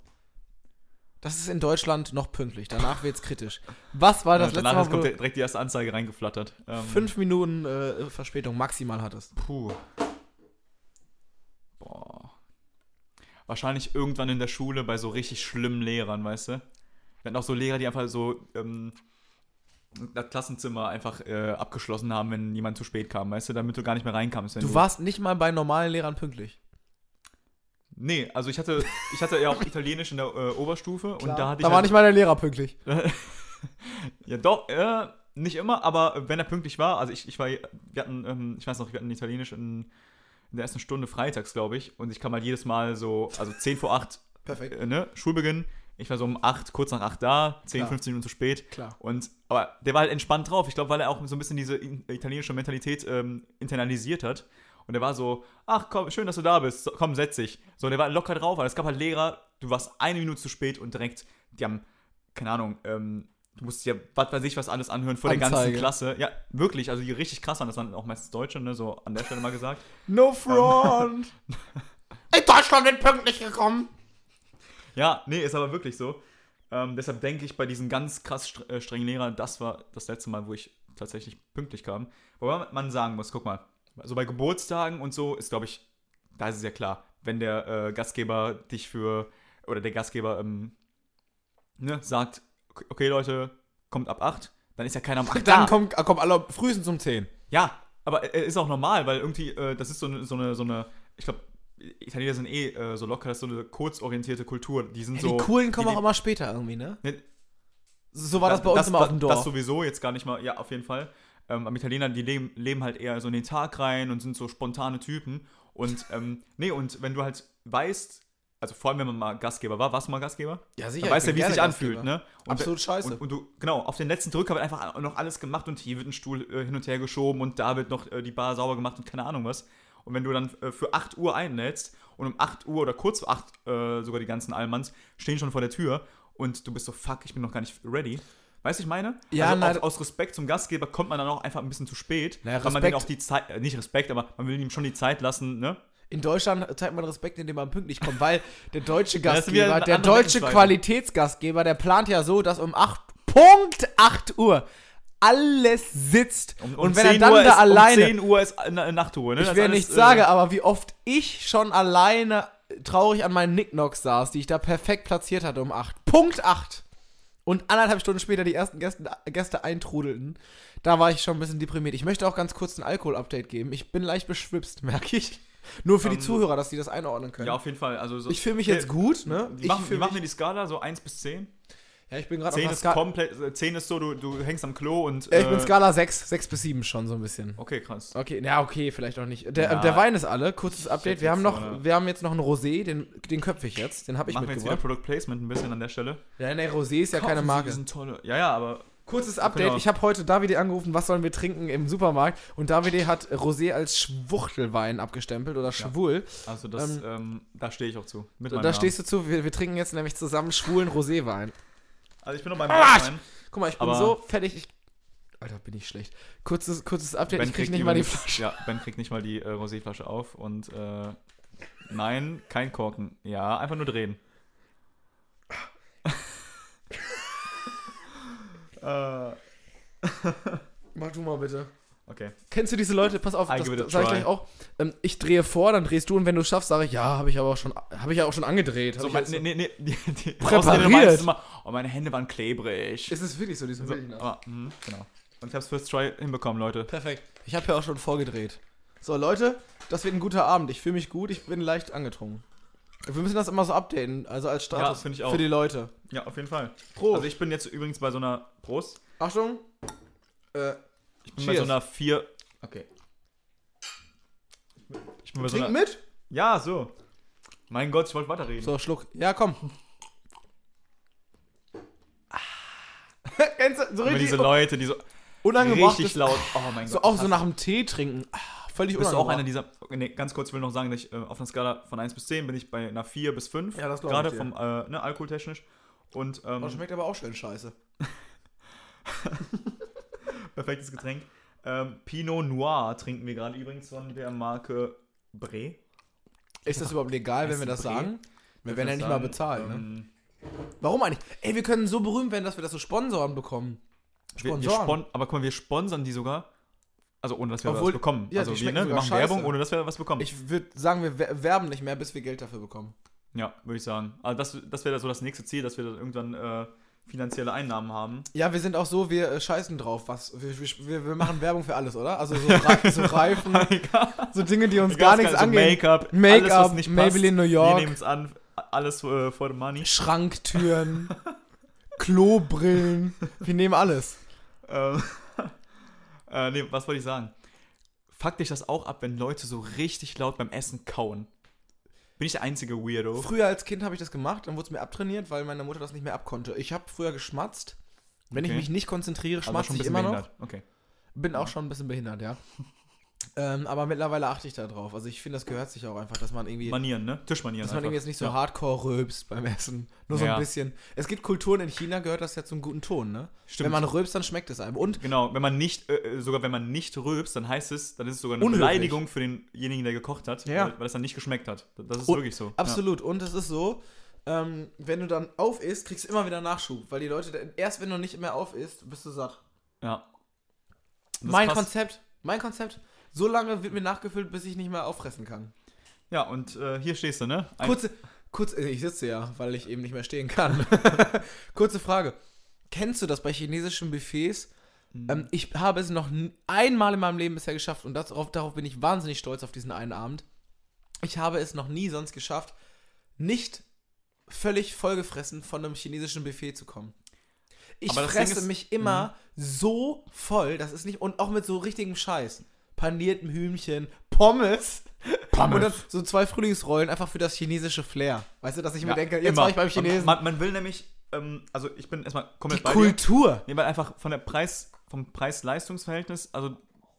Das ist in Deutschland noch pünktlich. Danach wird es kritisch. Was war das Und letzte danach Mal, wo kommt du direkt die erste Anzeige reingeflattert. Ähm, fünf Minuten äh, Verspätung maximal hattest? Puh. Boah. wahrscheinlich irgendwann in der Schule bei so richtig schlimmen Lehrern, weißt du? Wir hatten auch so Lehrer, die einfach so ähm, das Klassenzimmer einfach äh, abgeschlossen haben, wenn jemand zu spät kam, weißt du, damit du gar nicht mehr reinkamst. wenn Du warst nicht mal bei normalen Lehrern pünktlich. Nee, also ich hatte, ich hatte ja auch Italienisch in der äh, Oberstufe und da hatte ich Da war halt, nicht mal der Lehrer pünktlich. Ja, doch, äh, nicht immer, aber wenn er pünktlich war, also ich, ich war, wir hatten, ähm, ich weiß noch, wir hatten Italienisch in, in der ersten Stunde freitags, glaube ich, und ich kam halt jedes Mal so, also 10 vor 8, Perfekt. äh, ne, Schulbeginn, ich war so um 8, kurz nach 8 da, 10, Klar. 15 Minuten zu spät. Klar. Und, aber der war halt entspannt drauf. Ich glaube, weil er auch so ein bisschen diese in- italienische Mentalität ähm, internalisiert hat. Und der war so, ach komm, schön, dass du da bist. So, komm, setz dich. So, der war locker drauf, weil es gab halt Lehrer, du warst eine Minute zu spät und direkt, die haben, keine Ahnung, ähm, du musst ja, was weiß ich, was alles anhören vor der ganzen Anzeige. Klasse. Ja, wirklich, also die richtig krass waren, das waren auch meistens Deutsche, ne, so an der Stelle mal gesagt. No front. In Deutschland wird pünktlich gekommen. Ja, nee, ist aber wirklich so. Ähm, deshalb denke ich, bei diesen ganz krass äh, strengen Lehrern, das war das letzte Mal, wo ich tatsächlich pünktlich kam. Wobei man sagen muss, guck mal, also bei Geburtstagen und so ist, glaube ich, da ist es ja klar, wenn der äh, Gastgeber dich für, oder der Gastgeber ähm, ne, sagt, okay, Leute, kommt ab 8, dann ist ja keiner um 8 Dann da. kommt, kommt alle frühestens um 10. Ja, aber äh, ist auch normal, weil irgendwie, äh, das ist so eine, so eine, so eine ich glaube, Italiener sind eh äh, so locker, das ist so eine kurzorientierte Kultur. Die sind Ja, so. die coolen kommen die, auch immer später irgendwie, ne? Ne, So war das, bei uns immer auf dem Dorf. Das sowieso, jetzt gar nicht mal, ja, auf jeden Fall. Ähm, am Italiener, die leben, leben halt eher so in den Tag rein und sind so spontane Typen. Und, ähm, nee, und wenn du halt weißt, also vor allem, wenn man mal Gastgeber war, warst du mal Gastgeber? ja, Dann weißt du, wie es sich anfühlt, ne? Und, Absolut scheiße. Und, und du, genau, auf den letzten Drücker wird einfach noch alles gemacht und hier wird ein Stuhl äh, hin und her geschoben und da wird noch äh, die Bar sauber gemacht und keine Ahnung was. Und wenn du dann äh, für 8 Uhr einlädst und um 8 Uhr oder kurz vor 8 äh, sogar die ganzen Allmanns stehen schon vor der Tür und du bist so, fuck, ich bin noch gar nicht ready. Weißt du, ich meine? Ja, also na- aus, aus Respekt zum Gastgeber kommt man dann auch einfach ein bisschen zu spät, Naja, weil man Respekt- auch die Zeit, äh, nicht Respekt, aber man will ihm schon die Zeit lassen, ne? In Deutschland zeigt man Respekt, indem man pünktlich kommt, weil der deutsche Gastgeber, der deutsche. Qualitätsgastgeber, der plant ja so, dass um 8, Punkt 8 Uhr alles sitzt. Um, um und wenn er 10 dann Uhr da ist, alleine Um 10 Uhr ist äh, Nachtruhe, ne? Ich will ist nicht alles, sagen, äh, aber wie oft ich schon alleine traurig an meinen Nicknocks saß, die ich da perfekt platziert hatte um 8. Punkt 8. Und anderthalb Stunden später die ersten Gäste, Gäste eintrudelten. Da war ich schon ein bisschen deprimiert. Ich möchte auch ganz kurz ein Alkohol-Update geben. Ich bin leicht beschwipst, merke ich. Nur für die Ähm, Zuhörer, dass die das einordnen können. Ja, auf jeden Fall. Also so, ich fühle mich jetzt gut, ne? Ich machen, wie machen wir die Skala? So 1 bis 10? Ja, ich bin gerade auf 10 einer ist komplett, äh, 10 ist so, du, du hängst am Klo und. Ja, ich bin äh, Skala 6, 6 bis 7 schon so ein bisschen. Okay, krass. Okay, ja, okay, vielleicht auch nicht. Der, Ja. der Wein ist alle. Kurzes Update. Wir haben, jetzt so noch, eine- wir haben jetzt noch einen Rosé, den, den köpfe ich jetzt. Den habe ich Machen wir jetzt wieder mitgebracht. Product Placement ein bisschen an der Stelle. Ja, ne, Rosé ist ja keine Kaufen Sie Marke. diesen tolle. Ja, ja, aber. Kurzes Update. Ich habe heute Davide angerufen, was sollen wir trinken im Supermarkt. Und Davide hat Rosé als Schwuchtelwein abgestempelt oder schwul. Also, das, Ähm, ähm, da stehe ich auch zu. Mit Da meinem stehst du zu. Wir, wir trinken jetzt nämlich zusammen schwulen Roséwein. Also, ich bin noch beim Ah, Weißwein. Guck mal, ich bin Aber- so fertig. Ich, Alter, bin ich schlecht. Kurzes, kurzes Update. ich krieg nicht mal die Flasche. Ja, Ben kriegt nicht mal die äh, Roséflasche auf und. Äh, nein, kein Korken. Ja, einfach nur drehen. äh, Mach du mal bitte. Okay. Kennst du diese Leute? Pass auf, I das, give it a das sag ich gleich auch. Ähm, ich drehe vor, dann drehst du und wenn du schaffst, sage ich, ja, habe ich aber auch schon, habe ich ja auch schon angedreht. So, mein, jetzt- nee, nee, nee, die, Präpariert. Immer, oh, meine Hände waren klebrig. Ist es wirklich so, die sind So, aber, mh, genau. Und ich hab's First Try hinbekommen, Leute. Perfekt. Ich habe ja auch schon vorgedreht. So, Leute, das wird ein guter Abend. Ich fühle mich gut, ich bin leicht angetrunken. Wir müssen das immer so updaten, also als Status Ja, für die Leute. Ja, auf jeden Fall. Prost. Also ich bin jetzt übrigens bei so einer Prost. Achtung. Äh, Ich bin bei Cheers. so einer 4. Okay. Ich bin bei so trink einer. mit? Ja, so. Mein Gott, ich wollte weiterreden. So, Schluck. Ja, komm. Kennst du, so Immer richtig diese Leute, die so unangebracht richtig laut. Oh mein So Gott. auch ich so nach dem Tee trinken. Ah, völlig Bist du auch einer dieser. Nee, ganz kurz, ich will noch sagen, dass ich äh, auf einer Skala von 1 bis 10 bin ich bei einer 4 bis 5. Ja, das glaub Gerade ich dir. vom äh, ne, alkoholtechnisch. Und ähm, Oh, schmeckt aber auch schön scheiße. perfektes Getränk. Ähm, Pinot Noir trinken wir gerade übrigens von der Marke Bre. Ist das überhaupt legal, wenn wir das Bre? sagen? Wir werden ja nicht mal bezahlt, ne? ähm, Warum eigentlich? Ey, wir können so berühmt werden, dass wir das so Sponsoren bekommen. Wir, wir Sponsoren. spon aber guck mal, wir sponsern die sogar. Also ohne dass wir Obwohl- was bekommen. ja, also wir, ne, wir machen scheiße. Werbung, ohne dass wir was bekommen. Ich würde sagen, wir wer- werben nicht mehr, bis wir Geld dafür bekommen. Ja, würde ich sagen. Also das, das wäre so das nächste Ziel, dass wir dann irgendwann äh, finanzielle Einnahmen haben. Ja, wir sind auch so, wir äh, scheißen drauf. Was, wir, wir, wir machen Werbung für alles, oder? Also so, Re so Reifen, so Dinge, die uns gar nichts so angehen. Make-up, Make-up, alles, was nicht Maybelline New. York. Wir nehmen es an, alles äh, for the money. Schranktüren, Klobrillen. Wir nehmen alles. Ähm, äh, nee, was wollte ich sagen? Fuck dich das auch ab, wenn Leute so richtig laut beim Essen kauen? Bin ich der einzige Weirdo? Früher als Kind habe ich das gemacht, dann wurde es mir abtrainiert, weil meine Mutter das nicht mehr abkonnte. Ich habe früher geschmatzt. Wenn ich Okay. mich nicht konzentriere, Also schmatze ich immer noch. Okay. Bin auch schon ein bisschen behindert, ja. Ähm, aber mittlerweile achte ich da drauf. Also ich finde, das gehört sich auch einfach, dass man irgendwie, Manieren, ne? Tischmanieren. dass man einfach. irgendwie jetzt nicht so ja. hardcore rülpst beim Essen. Nur so Ja. ein bisschen. Es gibt Kulturen in China, gehört das ja zum guten Ton, ne? Stimmt. Wenn man rülpst, dann schmeckt es einem. Und Genau, wenn man nicht, äh, sogar wenn man nicht rülpst, dann heißt es, dann ist es sogar eine Unhöflich. Beleidigung für denjenigen, der gekocht hat, Ja. weil, weil es dann nicht geschmeckt hat. Das ist Und- wirklich so. absolut. Und es ist so, ähm, wenn du dann auf isst, kriegst du immer wieder Nachschub. Weil die Leute, erst wenn du nicht mehr auf isst, bist du satt. Ja. Das Mein krass. Konzept, mein Konzept, so lange wird mir nachgefüllt, bis ich nicht mehr auffressen kann. Ja, und äh, hier stehst du, ne? Ein- Kurze, kurz, äh, ich sitze ja, weil ich eben nicht mehr stehen kann. Kurze Frage. Kennst du das bei chinesischen Buffets? Mhm. Ähm, ich habe es noch einmal in meinem Leben bisher geschafft und das, darauf, darauf bin ich wahnsinnig stolz auf diesen einen Abend. Ich habe es noch nie sonst geschafft, nicht völlig vollgefressen von einem chinesischen Buffet zu kommen. Ich fresse ist- mich immer so voll, das ist nicht, und auch mit so richtigem Scheiß. Paniertem Hühnchen, Pommes. Pommes. Und dann so zwei Frühlingsrollen einfach für das chinesische Flair. Weißt du, dass ich mir Ja, denke, jetzt immer. war ich beim Chinesen. Man, man will nämlich, ähm, also ich bin erstmal Die komplett bei Kultur. dir. Nee, weil einfach von der Preis, vom Preis-Leistungs-Verhältnis, also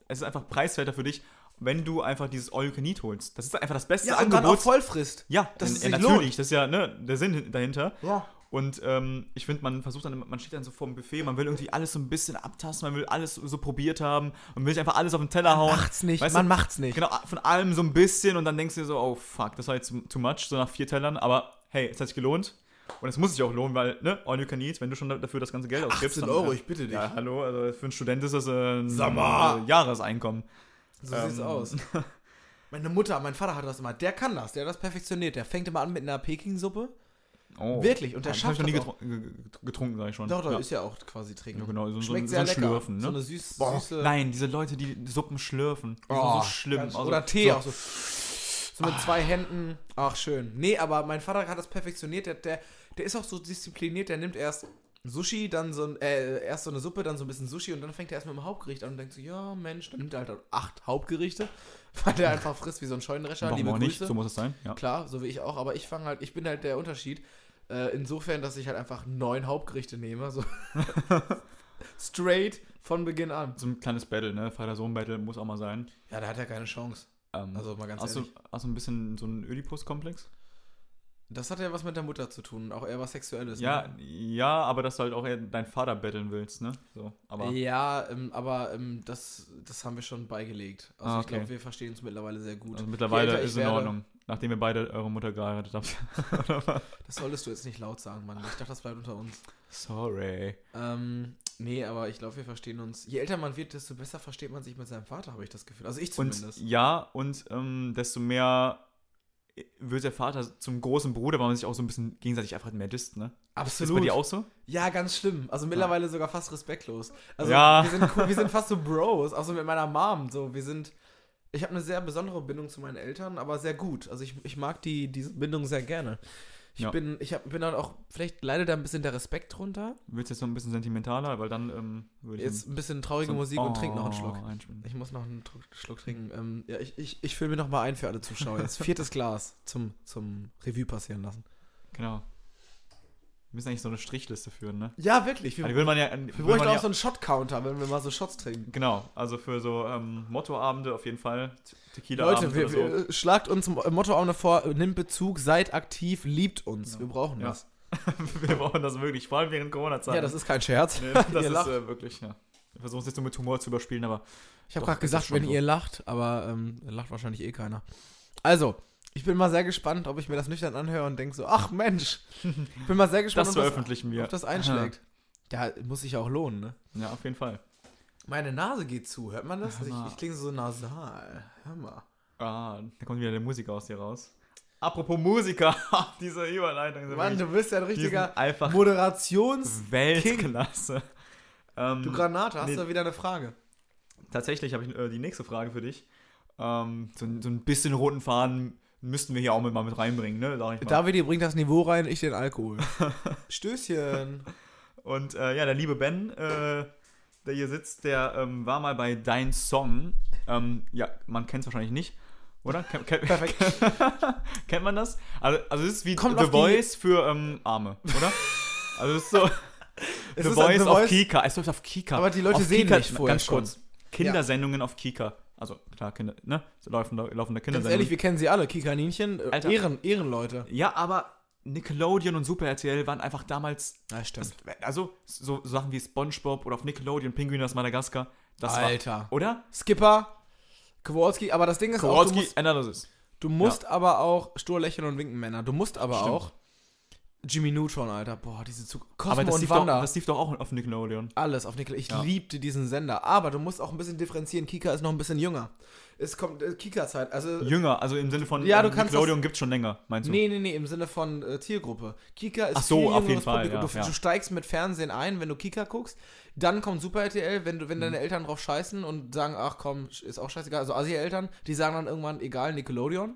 es ist einfach preiswerter für dich, wenn du einfach dieses All You Can Eat holst. Das ist einfach das beste Ja, und dann auch voll frisst. ja, dass n- es ja, sich natürlich, lohnt. das ist ja ne, der Sinn dahinter. Ja. Und ähm, ich finde, man versucht dann, man steht dann so vor dem Buffet, man will irgendwie alles so ein bisschen abtasten, man will alles so probiert haben und will sich einfach alles auf den Teller hauen. Macht's nicht, Weißt man du? macht's nicht. Genau, von allem so ein bisschen und dann denkst du dir so, oh fuck, das war jetzt too much, so nach vier Tellern, aber hey, es hat sich gelohnt. Und es muss sich auch lohnen, weil, ne, all you can eat, wenn du schon dafür das ganze Geld ausgibst. 18 dann, Euro, äh, ich bitte dich. Ja, hallo, also für einen Student ist das ein mal. äh, Jahreseinkommen. So Ähm, sieht's aus. Meine Mutter, mein Vater hat das immer. Der kann das, der hat das perfektioniert. Der fängt immer an mit einer Peking-Suppe. Oh. Wirklich, und der das hab ich schafft noch nie das auch. getru- ge- getrunken, sag ich schon. Doch, doch, ja. ist ja auch quasi trinken. ja, genau, so, so, Schmeckt so sehr ein lecker. Schlürfen, ne? So eine süß, Boah, süße... nein, diese Leute, die Suppen schlürfen. Die Oh, so schlimm. Also, Oder Tee so, auch so. So mit zwei Händen. Ach, schön. Nee, aber mein Vater hat das perfektioniert. Der, der, der ist auch so diszipliniert. Der nimmt erst Sushi, dann so ein, äh, erst so eine Suppe, dann so ein bisschen Sushi und dann fängt er erst mit dem Hauptgericht an und denkt so, ja, Mensch, dann nimmt er halt acht Hauptgerichte, weil der einfach frisst wie so ein Scheunendrescher. Warum Liebe auch nicht? So muss es sein. Ja. Klar, so wie ich auch, aber ich fange halt, ich bin halt der Unterschied. Äh, insofern, dass ich halt einfach neun Hauptgerichte nehme. So straight von Beginn an. So ein kleines Battle, ne? Vater-Sohn-Battle muss auch mal sein. Ja, da hat er keine Chance. Ähm, Also mal ganz hast, du, ehrlich. hast du ein bisschen so einen Oedipus-Komplex? Das hat ja was mit der Mutter zu tun, auch eher was Sexuelles. Ja, Ne? ja, aber dass du halt auch eher deinen Vater betteln willst, ne? So, aber Ja, ähm, aber ähm, das, das haben wir schon beigelegt. Also Ah, ich okay. glaube, wir verstehen uns mittlerweile sehr gut. also mittlerweile ich ist in Ordnung. Nachdem ihr beide eure Mutter geheiratet habt. Das solltest du jetzt nicht laut sagen, Mann. Ich dachte, das bleibt unter uns. Sorry. Ähm, nee, aber ich glaube, wir verstehen uns. Je älter man wird, desto besser versteht man sich mit seinem Vater, habe ich das Gefühl. Also ich Und zumindest. ja, und ähm, desto mehr wird der Vater zum großen Bruder, weil man sich auch so ein bisschen gegenseitig einfach mehr disst, ne? Ist bei dir auch so? Ja, ganz schlimm. Also mittlerweile sogar fast respektlos. Also Ja. wir, sind, wir sind fast so Bros, auch so mit meiner Mom. So, wir sind. Ich habe eine sehr besondere Bindung zu meinen Eltern, aber sehr gut. Also ich, ich mag die, diese Bindung sehr gerne. Ich Ja. bin, ich hab, bin dann auch, vielleicht leidet da ein bisschen der Respekt drunter. Willst jetzt noch ein bisschen sentimentaler, weil dann ähm, würde ich. Jetzt ein bisschen traurige so- Musik und trink noch einen Oh, Schluck. Ich muss noch einen Schluck trinken. Ähm, ja, ich, ich, ich fülle mir noch mal ein für alle Zuschauer jetzt. Viertes Glas zum, zum Revue passieren lassen. Genau. Wir müssen eigentlich so eine Strichliste führen, ne? Ja, wirklich. Wir, Also will man ja. wir bräuchten ja auch so einen Shot-Counter, wenn wir mal so Shots trinken. Genau, also für so ähm, Mottoabende auf jeden Fall. Te- Tequila-Abend Leute, wir, oder so. wir, schlagt uns im Motto auch vor, nimmt Bezug, seid aktiv, liebt uns. Ja. Wir brauchen Ja. das. wir brauchen das wirklich, vor allem während Corona-Zeit. Ja, das ist kein Scherz. Nee, das Ihr ist lacht. äh, wirklich, ja. Wir versuchen es jetzt nur mit Humor zu überspielen, aber Ich habe gerade gesagt, wenn so. ihr lacht, aber ähm, lacht wahrscheinlich eh keiner. Also, ich bin mal sehr gespannt, ob ich mir das nüchtern anhöre und denke so, ach Mensch, ich bin mal sehr gespannt, das ob, veröffentlichen wir. ob das einschlägt. Ja, muss sich ja auch lohnen, ne? Ja, auf jeden Fall. Meine Nase geht zu, hört man das? Ich, ich klinge so nasal. Hör mal. Ah, da kommt wieder der Musiker aus dir raus. apropos Musiker, diese Überleitung. Mann, wirklich- du bist ja ein richtiger Moderations... Weltklasse. Ähm, Du Granate, hast nee. du wieder eine Frage? Tatsächlich habe ich äh, die nächste Frage für dich. Ähm, so, so ein bisschen roten Faden müssten wir hier auch mal mit reinbringen, ne? Sag ich mal. David, ihr bringt das Niveau rein, ich den Alkohol. Stößchen. Und äh, ja, der liebe Ben, äh, der hier sitzt, der ähm, war mal bei Dein Song. Ähm, ja, man kennt es wahrscheinlich nicht, oder? Ken, ken, Perfekt. kennt man das? Also, also es ist wie Kommt The auf die- Voice für ähm, Arme, oder? Also es ist so Es The ist Voice The auf Voice- Kika. Es läuft auf Kika. Aber die Leute auf sehen Kika, nicht vorher Ganz schon. kurz. Kindersendungen auf Kika. Also klar, Kinder, ne? So laufende, laufende Ganz Kindersendungen. ehrlich, wir kennen sie alle. Kikaninchen, äh, Alter. Ehren, Ehrenleute. ja, aber Nickelodeon und Super RTL waren einfach damals Ja, stimmt. Das, also, so Sachen wie SpongeBob oder auf Nickelodeon, Pinguin aus Madagaskar. Das Alter. war. Oder? Skipper, Kowalski, aber das Ding ist auch, du Kowalski, musst, Analysis. du musst aber auch stur lächeln und winken, Männer. Du musst aber Stimmt. auch Jimmy Neutron, Alter. Boah, diese Zug. Cosmo Aber das und lief, doch, Wanda. das lief doch auch auf Nickelodeon. Alles auf Nickel. Ich Ja. liebte diesen Sender. Aber du musst auch ein bisschen differenzieren. Kika ist noch ein bisschen jünger. Es kommt äh, Kika-Zeit. Also, Jünger, also im Sinne von Ja, ähm, du kannst Nickelodeon gibt es schon länger, meinst du? nee, nee, nee, im Sinne von äh, Zielgruppe. Kika ist Ach so, auf jeden Fall, ja, du, ja. du steigst mit Fernsehen ein, wenn du Kika guckst. Dann kommt Super RTL, wenn, du, wenn Mhm. deine Eltern drauf scheißen und sagen, ach komm, ist auch scheißegal. Also Asi-Eltern, die sagen dann irgendwann, egal, Nickelodeon.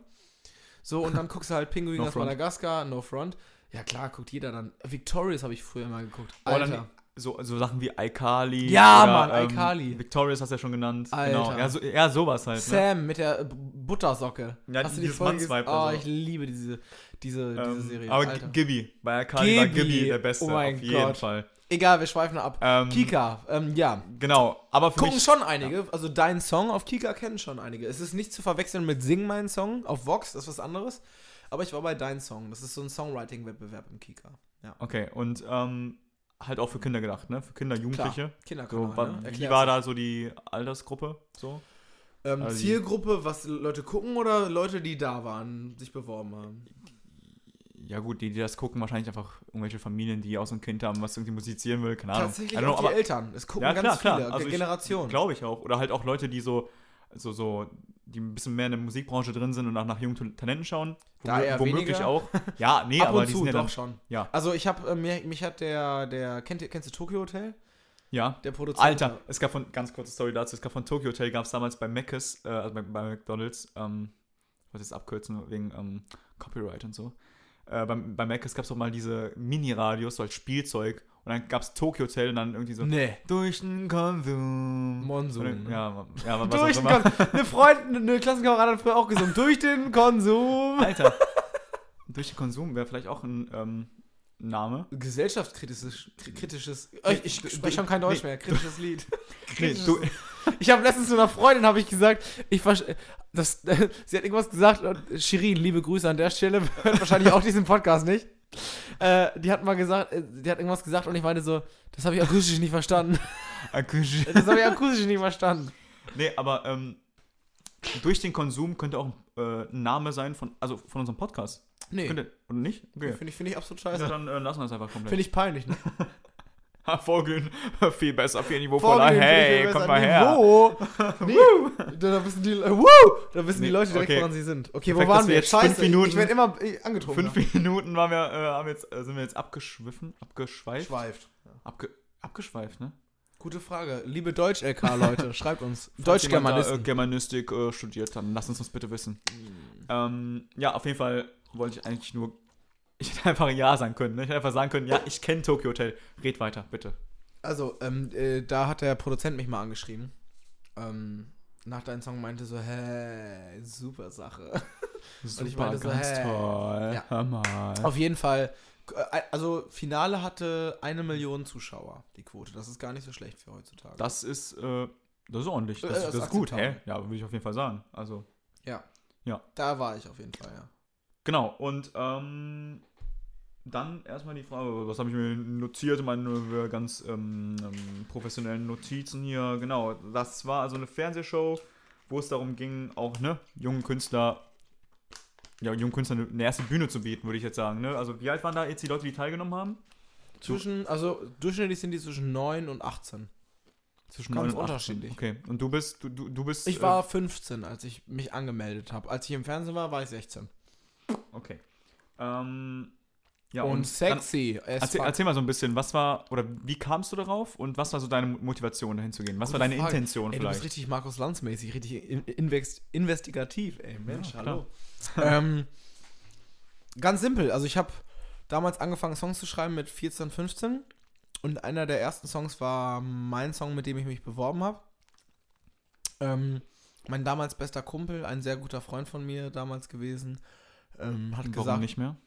So, und dann guckst du halt Pinguin No aus. Madagaskar, No Front. Ja klar, guckt jeder dann. Victorious habe ich früher mal geguckt. Oder Alter. dann so, so Sachen wie iCarly. Ja, oder, Mann, ähm, iCarly. Victorious hast du ja schon genannt. Alter. Genau. Ja, so, ja, sowas halt. Ne? Sam mit der Buttersocke. Ja, Hast du die Folge Oh, so. ich liebe diese, diese, diese Ähm, Serie. aber Alter. Gibby. Bei iCarly war Gibby. Gibby der Beste. Oh mein auf jeden Gott. Fall. Egal, wir schweifen ab. Ähm, Kika, ähm, ja. Genau. Aber für Gucken mich. schon einige. Also dein Song auf Kika kennen schon einige. Es ist nicht zu verwechseln mit Sing mein Song auf Vox, das ist was anderes. Aber ich war bei dein Song. Das ist so ein Songwriting-Wettbewerb im Kika. Ja. Okay, und ähm, halt auch für Kinder gedacht, ne? Für Kinder, Jugendliche. Kinderkanal, So, ne? wie war da so die Altersgruppe? So? Ähm, also Zielgruppe, was Leute gucken oder Leute, die da waren, sich beworben haben? Ja gut, die, die das gucken, wahrscheinlich einfach irgendwelche Familien, die auch so ein Kind haben, was irgendwie musizieren will, keine Ahnung. Tatsächlich know, auch die Eltern. Es gucken ja, ganz klar, klar. viele. Also Generationen. Glaube ich auch. Oder halt auch Leute, die so, so, so, die ein bisschen mehr in der Musikbranche drin sind und nach, nach jungen Talenten schauen. Da Womö- eher womöglich auch. Ja, nee, Ab aber und die zu, sind ja doch dann, schon. Ja. Also ich habe, äh, mich hat der, der, kennt ihr, kennst du Tokyo Hotel? Ja. Der Produzent. Alter, es gab von, ganz kurze Story dazu, es gab von Tokyo Hotel, gab es damals bei Mc's, äh, also bei, bei McDonalds, ähm, ich wollte jetzt abkürzen wegen ähm, Copyright und so. Äh, beim, bei Mc's gab es auch mal diese Mini-Radios, so als Spielzeug. Und dann gab es Tokyo Hotel und dann irgendwie so, Nee. durch den Konsum. Monsun. Ne? Ja, ja, was Durch den. Konsum. Eine Freundin, eine Klassenkameradin hat früher auch gesungen. Durch den Konsum. Alter. durch den Konsum wäre vielleicht auch ein ähm, Name. Gesellschaftskritisches, kri- kritisches, ich, ich spreche schon kein Deutsch Nee. mehr, kritisches Lied. Nee, du, Ich habe letztens zu einer Freundin habe ich gesagt, ich das, sie hat irgendwas gesagt und Shirin, liebe Grüße an der Stelle, hört wahrscheinlich auch diesen Podcast nicht. Äh, die hat mal gesagt, äh, die hat irgendwas gesagt und ich meinte so, das habe ich akustisch nicht verstanden. Das habe ich akustisch nicht verstanden. nee, aber ähm, durch den Konsum könnte auch äh, ein Name sein von, also von unserem Podcast. Nee, Könnte, oder nicht? Okay. finde ich, finde ich absolut Ja, scheiße. dann äh, lassen wir es einfach komplett. Finde ich peinlich. Ne? Vorglühen, viel besser, viel finde ich Hey, komm mal her. Niveau. Nee, da wissen die, äh, woo, da wissen die Nee, Leute direkt, okay. woran sie sind. Okay, wo Perfekt, waren dass wir jetzt fünf Scheiße, Minuten- ich werde immer äh, angetrunken. Fünf Minuten waren wir, äh, haben jetzt, äh, sind wir jetzt abgeschwiffen, abgeschweift. Schweift. Abge, abgeschweift, ne? Gute Frage. Liebe Deutsch-LK-Leute, schreibt uns. Deutsch-Germanisten. Äh, Germanistik äh, studiert, dann lasst uns das bitte wissen. Ähm, ja, auf jeden Fall wollte ich eigentlich nur. Ich hätte einfach Ja sagen können. Ne? Ich hätte einfach sagen können, ja, ich kenne Tokyo Hotel. Red weiter, bitte. Also, ähm, äh, da hat der Produzent mich mal angeschrieben. Ähm, nach deinem Song meinte so, hä, super Sache. Super, ich meinte so, ganz hä. toll. Ja. Mal. Auf jeden Fall. äh, Also, Finale hatte eine Million Zuschauer, die Quote. Das ist gar nicht so schlecht für heutzutage. Das ist, äh, das ist ordentlich. Das, Äh, das, das ist gut, hä? Ja, würde ich auf jeden Fall sagen. Also, ja. Ja. Da war ich auf jeden Fall, ja. genau. Und ähm, dann erstmal die Frage, was habe ich mir notiert in meinen äh, ganz ähm, ähm, professionellen Notizen hier? Genau, das war also eine Fernsehshow, wo es darum ging, auch ne, jungen Künstler, ja, jungen Künstlern eine erste Bühne zu bieten, würde ich jetzt sagen. Ne? Also wie alt waren da jetzt die Leute, die teilgenommen haben? Zwischen, also durchschnittlich sind die zwischen 9 und 18. Zwischen Ganz 9 und 18. unterschiedlich. Okay, und du bist, du, du, du bist. Ich äh, war 15, als ich mich angemeldet habe. Als ich im Fernsehen war, war ich 16. Okay. Ähm, ja, und, dann- sexy. as Erzähl, erzähl mal so ein bisschen, was war, oder wie kamst du darauf und was war so deine Motivation, dahin zu gehen? Was war Gute deine Frage. Intention Ey, du bist vielleicht? richtig Markus Lanz-mäßig, richtig in, invest, investigativ, ey. Mensch, Ja, hallo. ähm, ganz simpel. Also ich habe damals angefangen, Songs zu schreiben mit 14, 15. Und einer der ersten Songs war mein Song, mit dem ich mich beworben habe. Ähm, mein damals bester Kumpel, ein sehr guter Freund von mir damals gewesen, ähm, hat Warum gesagt, nicht mehr?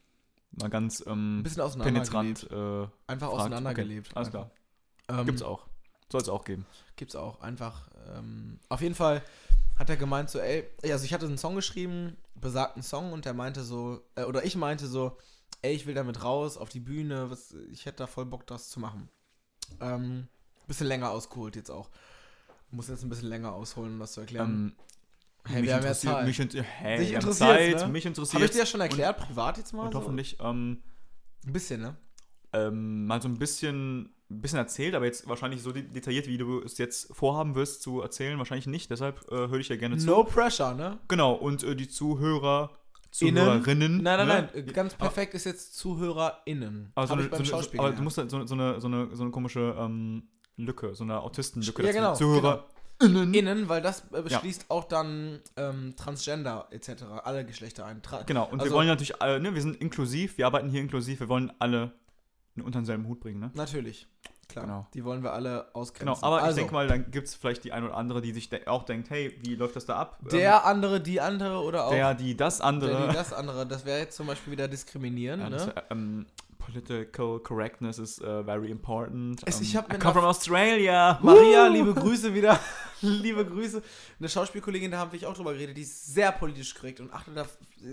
Mal ganz ähm, ein bisschen auseinandergelebt. penetrant. Äh, Einfach fragt. auseinandergelebt. Okay, alles klar. Ähm, Gibt's auch. Soll es auch geben. Gibt's auch. Einfach, ähm, auf jeden Fall hat er gemeint so, ey, also ich hatte einen Song geschrieben, besagten Song und der meinte so, äh, oder ich meinte so, ey, ich will damit raus, auf die Bühne, was, ich hätte da voll Bock, das zu machen. Ähm, bisschen länger ausgeholt jetzt auch. Muss jetzt ein bisschen länger ausholen, um das zu erklären. Ähm, hey, mich wir haben ja interessiert, Zeit. mich, inter hey, Dich interessiert's, Zeit, ne? mich interessiert. Habe ich dir ja schon erklärt, privat jetzt mal? Und so? hoffentlich ähm, Ein bisschen, ne? ähm, mal so ein bisschen, ein bisschen erzählt, aber jetzt wahrscheinlich so de detailliert, wie du es jetzt vorhaben wirst zu erzählen, wahrscheinlich nicht. Deshalb äh, höre ich dir gerne zu. No pressure, ne? Genau, und äh, die Zuhörer, Innen? Zuhörerinnen. Nein, nein, ne? nein, ganz perfekt ist jetzt ZuhörerInnen. Aber, so eine, so eine, aber du musst halt so, so, eine, so, eine, so eine komische ähm, Lücke, so eine Autistenlücke. Ja, dazwischen. genau, ZuhörerInnen. Innen, weil das äh, beschließt auch dann ähm, Transgender etc., alle Geschlechter ein. Tra Genau, und wir Also- wollen natürlich alle, ne, wir sind inklusiv, wir arbeiten hier inklusiv, wir wollen alle unter denselben Hut bringen, ne? Natürlich, klar. Genau. Die wollen wir alle ausgrenzen. Genau, aber also, ich denke mal, dann gibt es vielleicht die ein oder andere, die sich de auch denkt, hey, wie läuft das da ab? der andere, die andere oder auch ähm, der, die, das andere. der, die, das andere, das wäre jetzt zum Beispiel wieder diskriminieren, ja, das, ne? ähm, political correctness is uh, very important. Es- Ähm, ich hab I come from Australia. Maria, liebe Grüße wieder. liebe Grüße. Eine Schauspielkollegin, da haben wir auch drüber geredet, die ist sehr politisch korrekt und achtet da,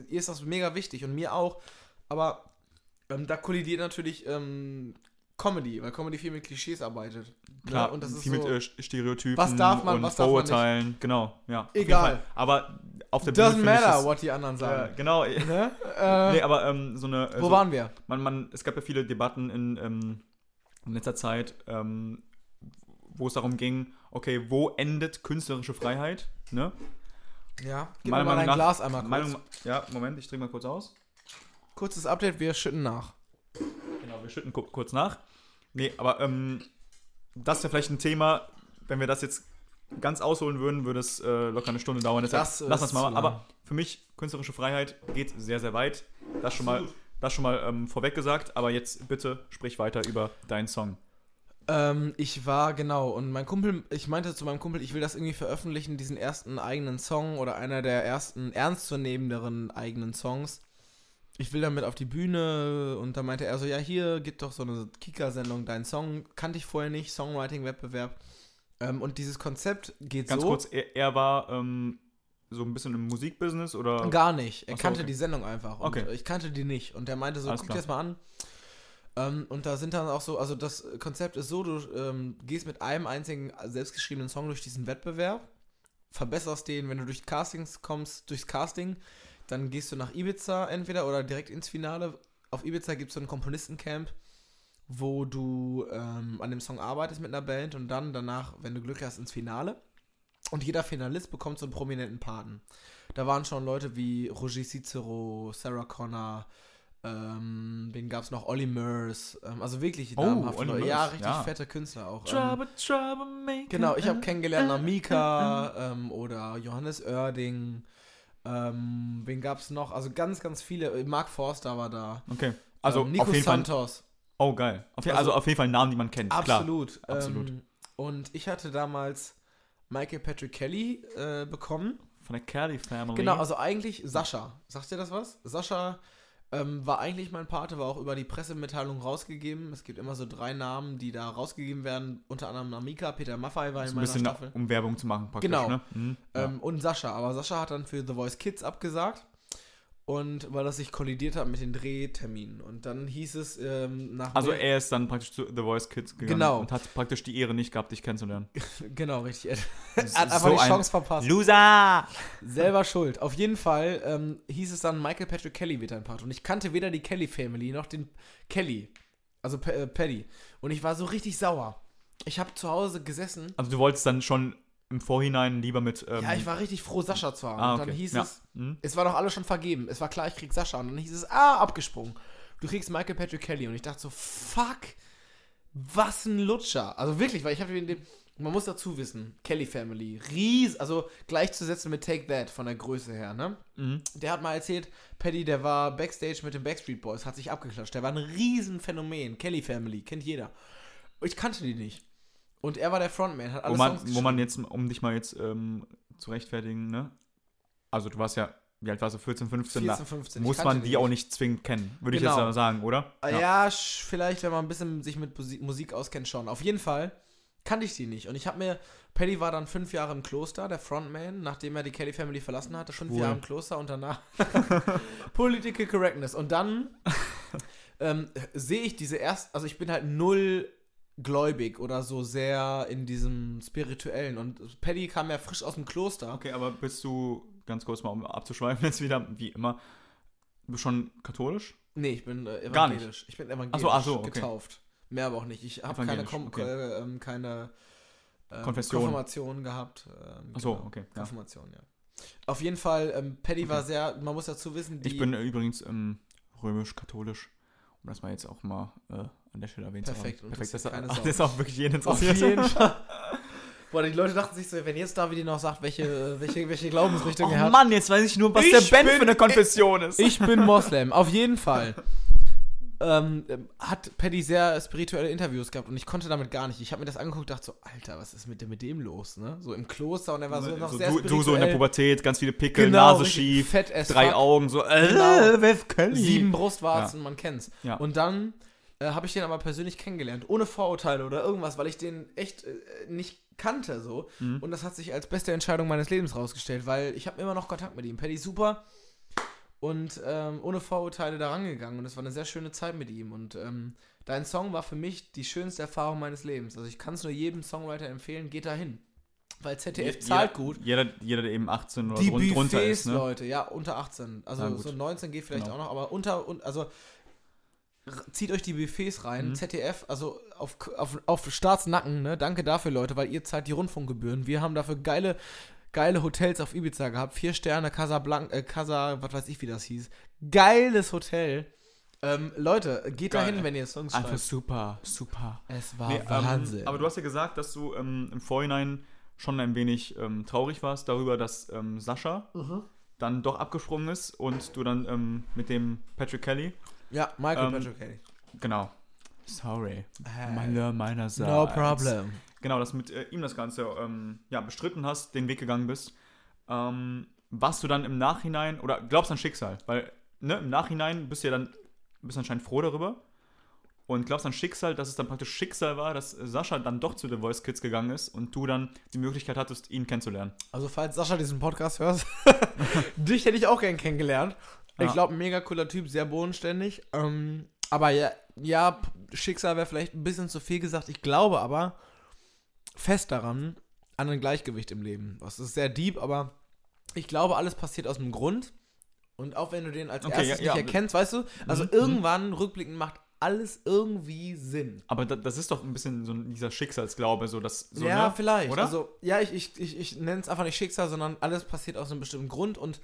ihr ist das mega wichtig und mir auch. Aber ähm, da kollidiert natürlich ähm, Comedy, weil Comedy viel mit Klischees arbeitet. ne? Klar, und das ist viel so, mit äh, Stereotypen Was darf man, und was darf man nicht? Vorurteilen. Genau, ja. Egal. Aber auf der doesn't Bühne matter, what die anderen sagen. genau. Ne? Äh, Nee, aber ähm, so eine. wo so, waren wir? man, man, es gab ja viele Debatten in, ähm, in letzter Zeit, ähm, wo es darum ging, okay, wo endet künstlerische Freiheit? Ne? Ja, gib Meiner mal dein Glas einmal kurz. Meinung, ja, Moment, ich trinke mal kurz aus. Kurzes Update, wir schütten nach. Wir schütten ku kurz nach. Nee, aber ähm, das wäre vielleicht ein Thema, wenn wir das jetzt ganz ausholen würden, würde es äh, locker eine Stunde dauern. Deshalb Das lass uns mal. Aber für mich, künstlerische Freiheit geht sehr, sehr weit. Das schon mal, das schon mal ähm, vorweg gesagt. Aber jetzt bitte sprich weiter über deinen Song. Ähm, ich war, genau, und mein Kumpel, ich meinte zu meinem Kumpel, ich will das irgendwie veröffentlichen, diesen ersten eigenen Song oder einer der ersten ernstzunehmenderen eigenen Songs. Ich will damit auf die Bühne und da meinte er so, ja, hier, gibt doch so eine Kika-Sendung, dein Song, kannte ich vorher nicht, Songwriting-Wettbewerb. Ähm, und dieses Konzept geht Ganz so. kurz, er, er war ähm, so ein bisschen im Musikbusiness oder. Gar nicht. Er Ach so, kannte okay. die Sendung einfach. Und Okay. ich kannte die nicht. Und der meinte so, Alles guck klar. dir das mal an. Ähm, und da sind dann auch so, also das Konzept ist so, du ähm, gehst mit einem einzigen selbstgeschriebenen Song durch diesen Wettbewerb, verbesserst den, wenn du durch Castings kommst, durchs Casting, dann gehst du nach Ibiza entweder oder direkt ins Finale. Auf Ibiza gibt es so ein Komponistencamp, wo du ähm, an dem Song arbeitest mit einer Band und dann danach, wenn du Glück hast, ins Finale. Und jeder Finalist bekommt so einen prominenten Paten. Da waren schon Leute wie Roger Cicero, Sarah Connor, ähm, wen gab es noch? Olli Murs, ähm, also wirklich Oh, namhafte Leute. Murs, Ja, richtig ja. fette Künstler auch. Ähm, Trouble, genau, ich habe kennengelernt Namika ähm, oder Johannes Oerding. Ähm, wen gab es noch? Also ganz, ganz viele. Mark Forster war da. Okay. Also ähm, Nico auf jeden Fall. Santos. Oh, geil. Auf also, Also- auf jeden Fall Namen, die man kennt. Absolut. Klar. absolut. Ähm, und ich hatte damals Michael Patrick Kelly äh, bekommen. Von der Kelly Family. Genau, also eigentlich Sascha. Sagt dir das was? Sascha ähm, war eigentlich mein Pate, war auch über die Pressemitteilung rausgegeben. Es gibt immer so drei Namen, die da rausgegeben werden. Unter anderem Namika, Peter Maffei war in meiner bisschen, Staffel. um Werbung zu machen, praktisch. Genau. Ne? Mhm. Ja. Ähm, und Sascha. Aber Sascha hat dann für The Voice Kids abgesagt. Und weil das sich kollidiert hat mit den Drehterminen. Und dann hieß es ähm, nach. Also er ist dann praktisch zu The Voice Kids gegangen Genau. und hat praktisch die Ehre nicht gehabt, dich kennenzulernen. Genau, richtig. Er hat einfach so die Chance verpasst. Loser! Selber schuld. Auf jeden Fall ähm, hieß es dann, Michael Patrick Kelly wird ein Part. Und ich kannte weder die Kelly Family noch den Kelly. Also äh, Paddy. Und ich war so richtig sauer. Ich habe zu Hause gesessen. Also du wolltest dann schon im Vorhinein lieber mit. Ähm, ja, ich war richtig froh, Sascha zu haben. ah, Und okay. dann hieß ja. es, Hm? es war doch alles schon vergeben. Es war klar, ich krieg Sascha. Und dann hieß es, ah, abgesprungen. Du kriegst Michael Patrick Kelly. Und ich dachte so, fuck, was ein Lutscher. Also wirklich, weil ich habe den, man muss dazu wissen, Kelly Family, ries, also gleichzusetzen mit Take That von der Größe her, ne? Mhm. Der hat mal erzählt, Paddy, der war Backstage mit den Backstreet Boys, hat sich abgeklatscht. Der war ein Riesenphänomen. Kelly Family, kennt jeder. Ich kannte die nicht. Und er war der Frontman, hat alle Wo man, Songs wo man jetzt, um dich mal jetzt ähm, zu rechtfertigen, ne? Also du warst ja, wie alt warst du, 14, 15? 14, 15. ich Muss man die auch nicht zwingend kennen, würde ich jetzt Genau. sagen, oder? Ah, Ja, sch- vielleicht, wenn man ein bisschen sich mit Musik, Musik auskennt, schon. Auf jeden Fall kannte ich die nicht. Und ich habe mir, Paddy war dann fünf Jahre im Kloster, der Frontman, nachdem er die Kelly Family verlassen hatte, fünf Cool. Jahre im Kloster und danach Political Correctness. Und dann ähm, sehe ich diese erst, also ich bin halt null gläubig oder so sehr in diesem spirituellen. Und Paddy kam ja frisch aus dem Kloster. Okay, aber bist du, ganz kurz mal um abzuschweifen jetzt wieder, wie immer, schon katholisch? Nee, ich bin äh, Gar nicht. evangelisch. Ich bin evangelisch Ach so, ach so, okay. getauft. Mehr aber auch nicht. Ich habe keine, Evangelisch, Kom okay. äh, ähm, keine ähm, Konfession. Konfirmation gehabt. Ähm, Ach so, genau. okay, ja. Konfirmation, ja. Auf jeden Fall, ähm, Paddy war Okay. sehr, man muss dazu wissen, die, Ich bin äh, übrigens ähm, römisch-katholisch, um das mal jetzt auch mal äh, an der Stelle erwähnt Perfekt, zu haben. Perfekt, interessiert das, Sau. das ist auch wirklich jeden auf interessiert. jeden Fall. Boah, die Leute dachten sich so, wenn jetzt David noch sagt, welche, welche, welche Glaubensrichtung Oh er hat. Mann, jetzt weiß ich nur, was Ich der Ben für eine Konfession ist. Ich bin Moslem, auf jeden Fall. Ähm, ähm, hat Paddy sehr spirituelle Interviews gehabt und ich konnte damit gar nicht. Ich habe mir das angeguckt und dachte so, Alter, was ist mit dem, mit dem los, ne? So im Kloster und er war so noch so, sehr du, du so in der spirituell. Pubertät, ganz viele Pickel, Genau, Nase schief, drei fuck. Augen, so, äh, Genau. wer? Sieben Brustwarzen, man kennt's. Ja. Und dann äh, habe ich den aber persönlich kennengelernt, ohne Vorurteile oder irgendwas, weil ich den echt äh, nicht kannte so. Mhm. Und das hat sich als beste Entscheidung meines Lebens rausgestellt, weil ich habe immer noch Kontakt mit ihm. Paddy super und ähm, ohne Vorurteile da rangegangen und es war eine sehr schöne Zeit mit ihm. Und ähm, dein Song war für mich die schönste Erfahrung meines Lebens. Also ich kann es nur jedem Songwriter empfehlen, geht da hin. Weil ZDF Je- zahlt jeder, gut. Jeder, jeder, der eben 18 oder Die drunter Buffets, ist, ne? Leute, ja, unter 18. Also gut. so 19 geht vielleicht Genau. auch noch, aber unter, und, also zieht euch die Buffets rein. Mhm. ZDF, also auf, auf, auf Staatsnacken, ne? Danke dafür, Leute, weil ihr zahlt die Rundfunkgebühren. Wir haben dafür geile, geile Hotels auf Ibiza gehabt. Vier Sterne, Casablanca, äh, Casa, was weiß ich, wie das hieß. Geiles Hotel. Ähm, Leute, geht da Geil. hin, wenn ihr Songs Einfach schreibt. super, super. Es war Nee, ähm, Wahnsinn. aber du hast ja gesagt, dass du ähm, im Vorhinein schon ein wenig ähm, traurig warst darüber, dass ähm, Sascha Mhm. dann doch abgesprungen ist und du dann ähm, mit dem Patrick Kelly, ja, Michael ähm, Patrick Kelly. genau. Sorry. Äh, Meine, meinerseits. no problem. Genau, dass mit äh, ihm das Ganze ähm, ja, bestritten hast, den Weg gegangen bist. Ähm, was du dann im Nachhinein, oder glaubst an Schicksal? Weil, ne, im Nachhinein bist du ja dann, bist anscheinend froh darüber. Und glaubst an Schicksal, dass es dann praktisch Schicksal war, dass Sascha dann doch zu The Voice Kids gegangen ist und du dann die Möglichkeit hattest, ihn kennenzulernen. Also, falls Sascha diesen Podcast hört, dich hätte ich auch gern kennengelernt. Ich Ja. glaube, ein mega cooler Typ, sehr bodenständig. Ähm, aber ja, ja, Schicksal wäre vielleicht ein bisschen zu viel gesagt. Ich glaube aber fest daran, an ein Gleichgewicht im Leben. Das ist sehr deep, aber ich glaube, alles passiert aus dem Grund. Und auch wenn du den als Okay, erstes ja, nicht erkennst, weißt du, also Mhm, irgendwann rückblickend macht alles irgendwie Sinn. Aber da, das ist doch ein bisschen so dieser Schicksalsglaube, so dass. So, ja, ne? vielleicht. Oder? Also, ja, ich, ich, ich, ich nenne es einfach nicht Schicksal, sondern alles passiert aus einem bestimmten Grund und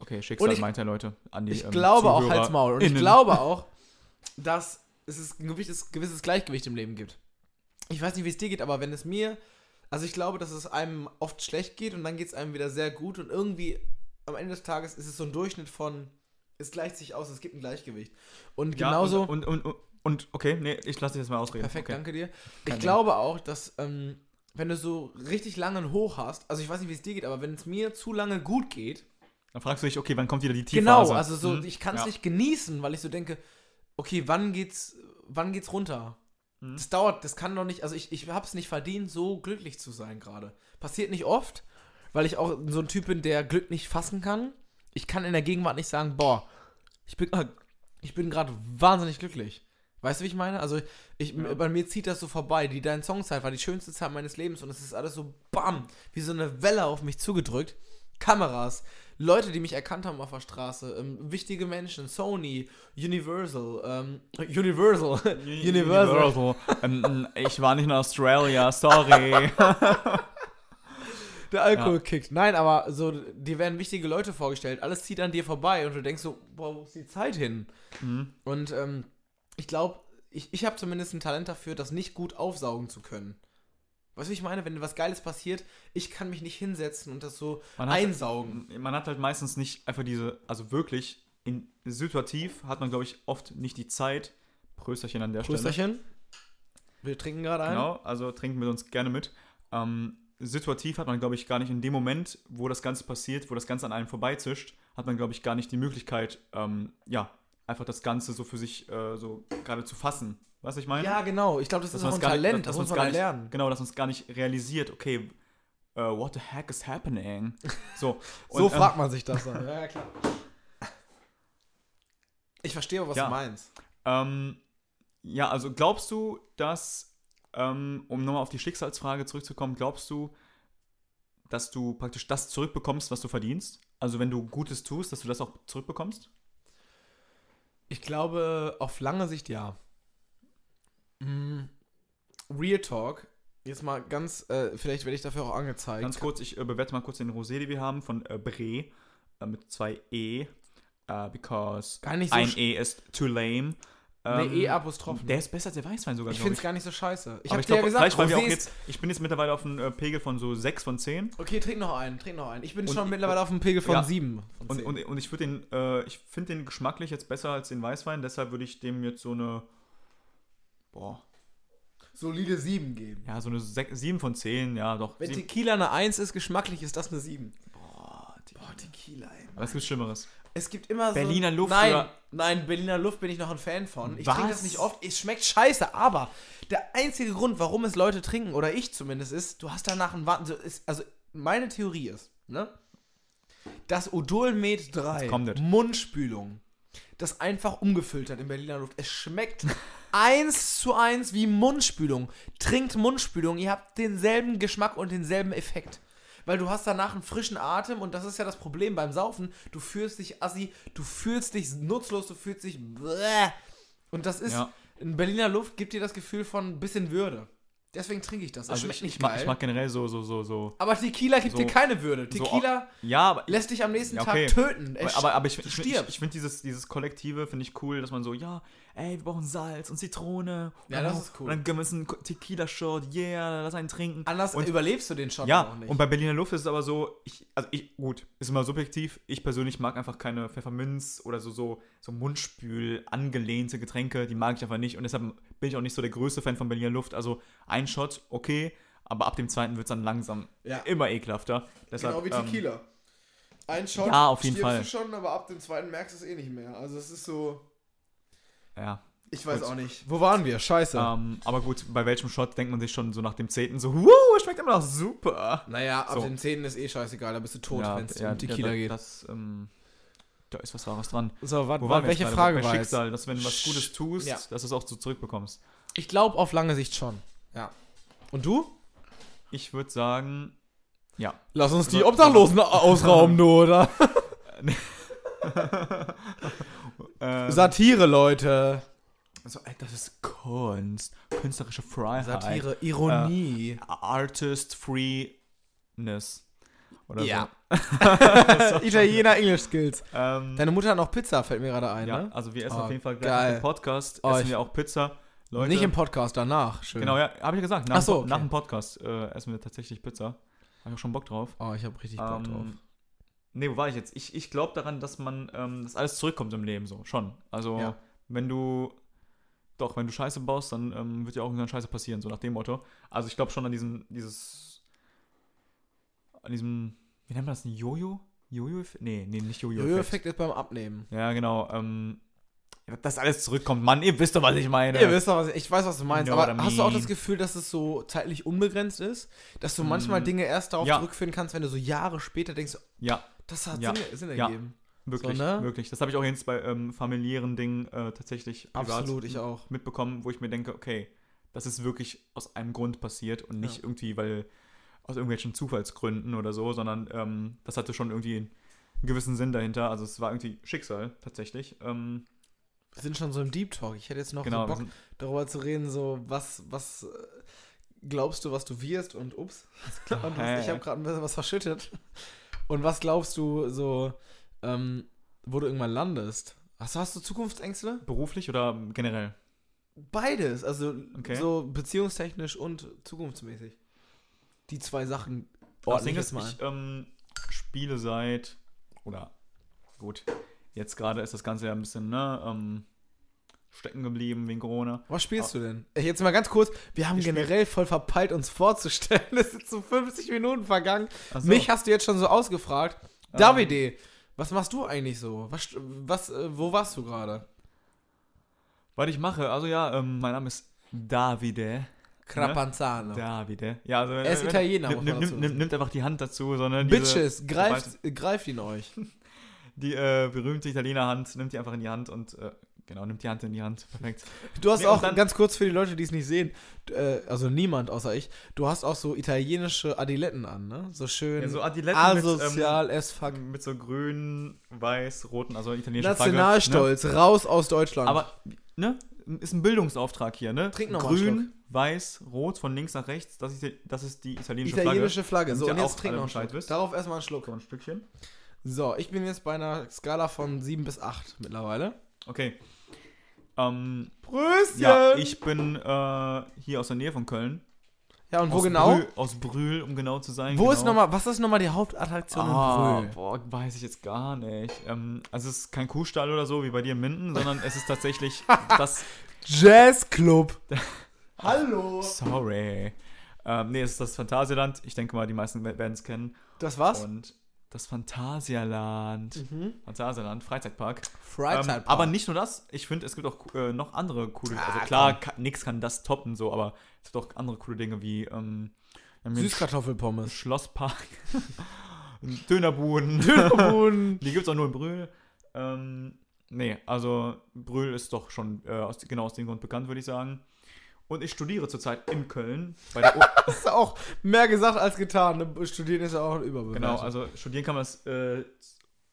Okay, Schicksal ich- meint er, Leute. An die, ich ähm, glaube auch ZuhörerInnen. Hals Maul. Und ich glaube auch, dass es ein gewisses, gewisses Gleichgewicht im Leben gibt. Ich weiß nicht, wie es dir geht, aber wenn es mir, also ich glaube, dass es einem oft schlecht geht und dann geht es einem wieder sehr gut und irgendwie am Ende des Tages ist es so ein Durchschnitt von, es gleicht sich aus, es gibt ein Gleichgewicht. Und Ja, genauso, Und, und, und, und, okay, nee, ich lasse dich jetzt mal ausreden. perfekt, okay. danke dir. Kein Ich glaube auch, dass, ähm, wenn du so richtig lange ein Hoch hast, also ich weiß nicht, wie es dir geht, aber wenn es mir zu lange gut geht, Dann fragst du dich, okay, wann kommt wieder die Genau, Tiefphase? also so, Mhm. ich kann es Ja. nicht genießen, weil ich so denke, okay, wann geht's, wann geht's runter? Mhm. Das dauert, das kann doch nicht, also ich, ich hab's nicht verdient, so glücklich zu sein gerade. Passiert nicht oft, weil ich auch so ein Typ bin, der Glück nicht fassen kann. Ich kann in der Gegenwart nicht sagen, boah, ich bin, ich bin gerade wahnsinnig glücklich. Weißt du, wie ich meine? Also, ich, Ja. bei mir zieht das so vorbei. Die Dein Songzeit war die schönste Zeit meines Lebens und es ist alles so bam, wie so eine Welle auf mich zugedrückt. Kameras, Leute, die mich erkannt haben auf der Straße, ähm, wichtige Menschen, Sony, Universal, ähm, Universal, Universal. ähm, ich war nicht in Australia, sorry. Der Alkohol kickt. Nein, aber so, dir werden wichtige Leute vorgestellt, alles zieht an dir vorbei und du denkst so, boah, wo ist die Zeit hin? Mhm. Und ähm, ich glaube, ich, ich habe zumindest ein Talent dafür, das nicht gut aufsaugen zu können. Weißt du, ich meine? Wenn was Geiles passiert, ich kann mich nicht hinsetzen und das so Man hat- einsaugen. Man hat halt meistens nicht einfach diese, also wirklich, in, situativ hat man, glaube ich, oft nicht die Zeit. Prösterchen an der Stelle. Prösterchen. Wir trinken gerade ein. Genau, also trinken wir uns gerne mit. Ähm, situativ hat man, glaube ich, gar nicht in dem Moment, wo das Ganze passiert, wo das Ganze an einem vorbeizischt, hat man, glaube ich, gar nicht die Möglichkeit, ähm, ja, einfach das Ganze so für sich äh, so gerade zu fassen. Weißt du, was ich meine? Ja, genau. Ich glaube, das Dass ist auch ein gar nicht- Talent. dass Das muss man gar nicht- lernen. Genau, dass man es gar nicht realisiert, okay, äh, what the heck is happening? So, So und, ähm, fragt man sich das dann. Ja, ja, klar. Ich verstehe, was Ja. du meinst. Ähm, ja, also glaubst du, dass, ähm, um nochmal auf die Schicksalsfrage zurückzukommen, glaubst du, dass du praktisch das zurückbekommst, was du verdienst? Also wenn du Gutes tust, dass du das auch zurückbekommst? Ich glaube, auf lange Sicht ja. Mm, Real Talk. Jetzt mal ganz, äh, vielleicht werde ich dafür auch angezeigt. Ganz kurz, ich äh, bewerte mal kurz den Rosé, den wir haben, von äh, Bre, äh, mit zwei E, äh, because Gar nicht so ein E ist too lame. Nee, Ähm, E-Apostrophen. Der ist besser als der Weißwein sogar, Ich finde es gar nicht so scheiße. Ich habe ich dir ja gesagt, vielleicht, auch jetzt, ich bin jetzt mittlerweile auf einem äh, Pegel von so 6 von 10. Okay, trink noch einen, trink noch einen. Ich bin Und schon ich- mittlerweile auf einem Pegel von Ja. 7. Von Und, 10. und, und ich würde den, äh, ich finde den geschmacklich jetzt besser als den Weißwein, deshalb würde ich dem jetzt so eine, boah, solide 7 geben. ja, so eine 7 von 10, ja, doch. Wenn sieben- Tequila eine 1 ist, geschmacklich ist das eine 7. boah, die, Boah, Tequila, ey. aber es gibt Schlimmeres. Es gibt immer so. Berliner Luft Nein, oder- nein, Berliner Luft bin ich noch ein Fan von. Ich Was? trinke das nicht oft. Es schmeckt scheiße, aber der einzige Grund, warum es Leute trinken, oder ich zumindest, ist, du hast danach einen Warten. So ist, also, meine Theorie ist, ne? Das Odolmet 3, kommt es. Mundspülung, das einfach umgefüllt hat in Berliner Luft. Es schmeckt eins zu eins wie Mundspülung. Trinkt Mundspülung, ihr habt denselben Geschmack und denselben Effekt. Weil du hast danach einen frischen Atem und das ist ja das Problem beim Saufen. Du fühlst dich assi, du fühlst dich nutzlos, du fühlst dich bläh. Und das ist, Ja. in Berliner Luft gibt dir das Gefühl von ein bisschen Würde. Deswegen trinke ich das. Das Also schmeckt ich, nicht ich, mag, geil. ich mag generell so, so, so, so. aber Tequila gibt so- dir keine Würde. so- Tequila Ja, aber lässt dich am nächsten Ja, okay. Tag töten. Es aber, aber ich, ich, ich, ich, finde dieses, dieses Kollektive, finde ich cool, dass man so, ja, ey, wir brauchen Salz und Zitrone. Ja, und das dann- ist cool. Und dann gönnen wir uns einen Tequila-Shot, yeah, lass einen trinken. Anders und, überlebst du den Shot Ja, auch nicht. und bei Berliner Luft ist es aber so, ich, also ich, gut, ist immer subjektiv. Ich persönlich mag einfach keine Pfefferminz oder so, so, so Mundspül angelehnte Getränke, die mag ich einfach nicht. Und deshalb bin ich auch nicht so der größte Fan von Berliner Luft. Also ein Shot, okay, aber ab dem zweiten wird es dann langsam Ja. immer ekelhafter. Deshalb, genau wie ähm, Tequila. Ein Shot Ja, auf jeden Fall. du schon, aber ab dem zweiten merkst du es eh nicht mehr. Also es ist so, ja. ich weiß Gut. auch nicht. Wo waren wir? Scheiße. Ähm, aber gut, bei welchem Shot denkt man sich schon so nach dem zehnten so, wow, es schmeckt immer noch super. naja, ab so. den Zähnen ist eh scheißegal, da bist du tot, wenn es ja, um Tequila ja, geht. Das, ähm, da ist was Wahres dran. so, warte, Wo waren wir welche jetzt Frage war Bei jetzt? Schicksal, dass wenn du was Gutes tust, ja. dass du es auch so zurückbekommst. Ich glaube auf lange Sicht schon. Ja. Und du? Ich würde sagen, ja. Lass uns die Obdachlosen ausrauben, du, oder? Äh, Satire, Leute. also, ey, das ist Kunst, künstlerische Freiheit, Satire, Ironie. Artist Freeness oder Ja. so. Italiener English Skills. Ähm, Deine Mutter hat noch Pizza, fällt mir gerade ein, ja, ne? also wir essen Oh, auf jeden Fall gleich im Podcast Oh, essen wir auch Pizza. Leute, Nicht im Podcast, danach. Schön. Genau, ja, habe ich ja gesagt. Nach, Ach so, dem Po- nach okay. dem Podcast äh, essen wir tatsächlich Pizza. Habe ich auch schon Bock drauf. Oh, ich habe richtig Bock Ähm, drauf. Nee, wo war ich jetzt? Ich, ich glaube daran, dass man, ähm, dass alles zurückkommt im Leben so, schon. Also, Ja. wenn du, doch, wenn du Scheiße baust, dann ähm, wird ja auch irgendwann Scheiße passieren, so nach dem Motto. Also, ich glaube schon an diesen, dieses, an diesem, wie nennt man das, ein Jojo? Jojo-Effekt? Nee, nee, nicht Jojo-Effekt. Jojo-Effekt ist beim Abnehmen. Ja, genau, ähm, dass alles zurückkommt. Mann, ihr wisst doch, was ich meine. Ihr wisst doch, was ich, ich weiß, was du meinst. You know Aber hast du auch das Gefühl, dass es so zeitlich unbegrenzt ist? Dass du manchmal Mm, Dinge erst darauf ja. zurückführen kannst, wenn du so Jahre später denkst, Ja, das hat Ja. Sinn, Sinn Ja. ergeben. wirklich, So, ne? wirklich. Das habe ich auch jetzt bei ähm, familiären Dingen äh, tatsächlich Absolut, ich auch. mitbekommen, wo ich mir denke, okay, das ist wirklich aus einem Grund passiert und nicht irgendwie, weil aus irgendwelchen Zufallsgründen oder so, sondern ähm, das hatte schon irgendwie einen gewissen Sinn dahinter. Also es war irgendwie Schicksal tatsächlich. Ähm, Wir sind schon so im Deep Talk. Ich hätte jetzt noch genau, so Bock, darüber zu reden, so was, was äh, glaubst du, was du wirst und ups. Und was, ich habe gerade ein bisschen was verschüttet. Und was glaubst du so, ähm, wo du irgendwann landest? Hast, hast du Zukunftsängste? Beruflich oder generell? Beides, also Okay. so beziehungstechnisch und zukunftsmäßig. Die zwei Sachen Das ordne Ding ich ist, jetzt mal. ich ähm, spiele seit, oder gut, jetzt gerade ist das Ganze ja ein bisschen, ne, ähm, stecken geblieben wegen Corona. Was spielst du denn? Ey, Jetzt mal ganz kurz, wir haben generell voll verpeilt, uns vorzustellen. Es sind so 50 Minuten vergangen. So. Mich hast du jetzt schon so ausgefragt. Ähm. Davide, was machst du eigentlich so? Was, was, äh, wo warst du gerade? Was ich mache, also ja, ähm, mein Name ist Davide. Crapanzano. Davide. Ja, also, Er ist Italiener, muss Nimm, man nimm, nimm, sagen. nimmt einfach die Hand dazu, sondern diese, Bitches, greift, sobald- greift ihn euch. die äh, berühmte Italiener-Hand, nimmt die einfach in die Hand und, äh, genau, nimmt die Hand in die Hand. Perfekt. Du hast Nee, auch, ganz kurz für die Leute, die es nicht sehen, äh, also niemand außer ich, du hast auch so italienische Adiletten an, ne? So schön Ja, so Adiletten mit, asozial as fuck. ähm, mit so grün, weiß, roten, also italienische Flagge. Nationalstolz, raus aus Deutschland. Ne? Aber, ne, ist ein Bildungsauftrag hier, ne? Trink noch Grün, weiß, rot, von links nach rechts, das ist die, das ist die italienische, italienische Flagge. Damit So, und jetzt auch trink alle noch einen Schluck. Darauf erstmal einen Flagge. Schluck. So ein Stückchen. So, ich bin jetzt bei einer Skala von 7 bis 8 mittlerweile. Okay. Ähm, Pröstchen! ja, ich bin äh, hier aus der Nähe von Köln. Ja, und wo aus genau? Brühl, aus Brühl, um genau zu sein. Wo genau. ist nochmal, was ist nochmal die Hauptattraktion Ah, in Brühl? boah, weiß ich jetzt gar nicht. Ähm, also es ist kein Kuhstall oder so wie bei dir in Minden, sondern es ist tatsächlich das. Jazzclub. Hallo. Sorry. Ähm, nee, es ist das Phantasialand. Ich denke mal, die meisten werden es kennen. Das was? Und das Phantasialand. Mhm. Phantasialand, Freizeitpark. Freizeitpark. Ähm, aber nicht nur das. Ich finde, es gibt auch äh, noch andere coole. Ah, also klar, ka nichts kann das toppen, so, aber es gibt auch andere coole Dinge wie ähm, Süßkartoffelpommes. Schlosspark, Dönerbuden. Dönerbuden. Die gibt es auch nur in Brühl. Ähm, nee, also Brühl ist doch schon äh, aus, genau aus dem Grund bekannt, würde ich sagen. Und ich studiere zurzeit in Köln. Bei der Das ist auch mehr gesagt als getan. Studieren ist ja auch ein Überbewertung. genau, also studieren kann man es äh,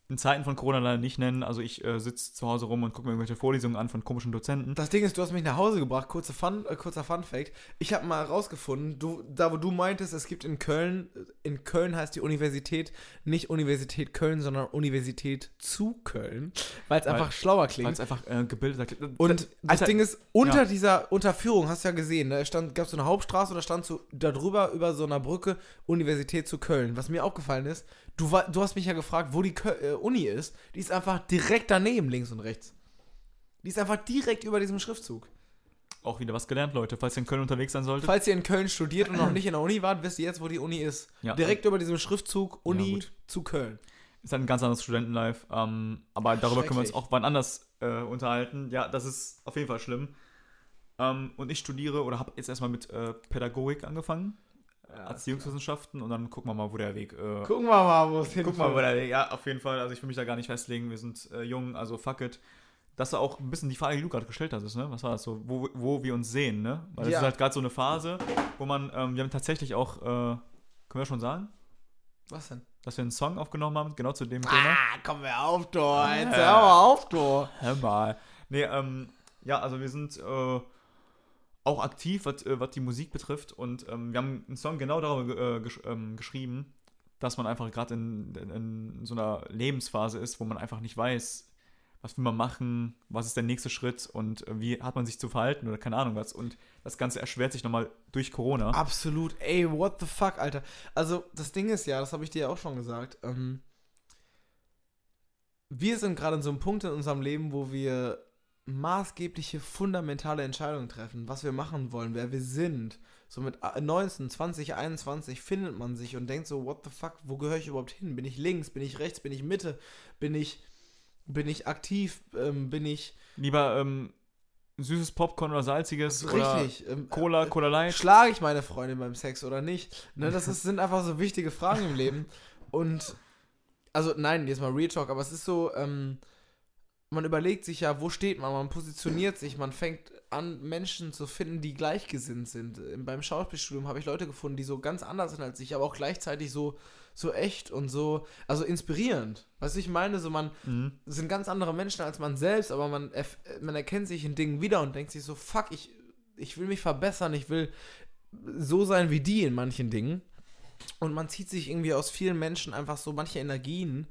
in Zeiten von Corona leider nicht nennen. Also ich äh, sitze zu Hause rum und gucke mir irgendwelche Vorlesungen an von komischen Dozenten. Das Ding ist, du hast mich nach Hause gebracht. Kurze Fun, äh, kurzer Fun-Fact. Ich habe mal herausgefunden, du, da wo du meintest, es gibt in Köln, in Köln heißt die Universität nicht Universität Köln, sondern Universität zu Köln, weil es Weil- einfach schlauer Weil klingt. es einfach äh, gebildeter klingt. Und das Alter, Ding ist, unter ja. dieser Unterführung, hast du ja gesehen, ne, stand, gab es so eine Hauptstraße und da stand so darüber, über so einer Brücke, Universität zu Köln. Was mir aufgefallen ist, du, du hast mich ja gefragt, wo die äh, Uni ist. Die ist einfach direkt daneben, links und rechts. Die ist einfach direkt über diesem Schriftzug. Auch wieder was gelernt, Leute. Falls ihr in Köln unterwegs sein solltet. Falls ihr in Köln studiert und noch nicht in der Uni wart, wisst ihr jetzt, wo die Uni ist. Ja. Direkt über diesem Schriftzug Uni gut. zu Köln. Ist halt ein ganz anderes Studentenlife. Ähm, aber darüber können wir uns auch wann anders äh, unterhalten. Ja, das ist auf jeden Fall schlimm. Ähm, und ich studiere oder habe jetzt erstmal mit äh, Pädagogik angefangen, Erziehungswissenschaften und dann gucken wir mal, wo der Weg. Äh, Gucken wir mal, wo es hinführt. guck mal, wo der Weg. Ja, auf jeden Fall. Also ich will mich da gar nicht festlegen. Wir sind äh, jung, also fuck it. Das ist auch ein bisschen die Frage, die du gerade gestellt hast, ist, ne? Was war das so? Wo, wo wir uns sehen, ne? Weil das Ja. ist halt gerade so eine Phase, wo man, ähm, wir haben tatsächlich auch, äh, können wir schon sagen, Was denn? dass wir einen Song aufgenommen haben, genau zu dem Thema. Ah, komm mir auf, du. Jetzt Äh. hör mal auf, du. Hör mal. Nee, ähm, ja, also wir sind äh, auch aktiv, was, äh, was die Musik betrifft. Und ähm, wir haben einen Song genau darüber äh, gesch ähm, geschrieben, dass man einfach gerade in, in, in so einer Lebensphase ist, wo man einfach nicht weiß, was will man machen, was ist der nächste Schritt und äh, wie hat man sich zu verhalten oder keine Ahnung was. Und das Ganze erschwert sich nochmal durch Corona. Absolut. Ey, what the fuck, Alter. Also, das Ding ist ja, das habe ich dir ja auch schon gesagt, ähm, wir sind gerade in so einem Punkt in unserem Leben, wo wir maßgebliche, fundamentale Entscheidungen treffen, was wir machen wollen, wer wir sind. So mit 19, 20, 21 findet man sich und denkt so, what the fuck, wo gehöre ich überhaupt hin? Bin ich links, bin ich rechts, bin ich Mitte, bin ich, bin ich aktiv, ähm, bin ich Lieber ähm, süßes Popcorn oder salziges oder richtig, ähm, Cola, Cola Light. Schlage ich meine Freundin beim Sex oder nicht? Ne, das ist, sind einfach so wichtige Fragen im Leben. Und, also nein, jetzt mal Real Talk, aber es ist so, ähm, man überlegt sich ja, wo steht man, man positioniert sich, man fängt an, Menschen zu finden, die gleichgesinnt sind. Beim Schauspielstudium habe ich Leute gefunden, die so ganz anders sind als ich, aber auch gleichzeitig so, so echt und so, also inspirierend. Du, ich meine, so man, Mhm. sind ganz andere Menschen als man selbst, aber man, man erkennt sich in Dingen wieder und denkt sich so, fuck, ich, ich will mich verbessern, ich will so sein wie die in manchen Dingen. Und man zieht sich irgendwie aus vielen Menschen einfach so manche Energien.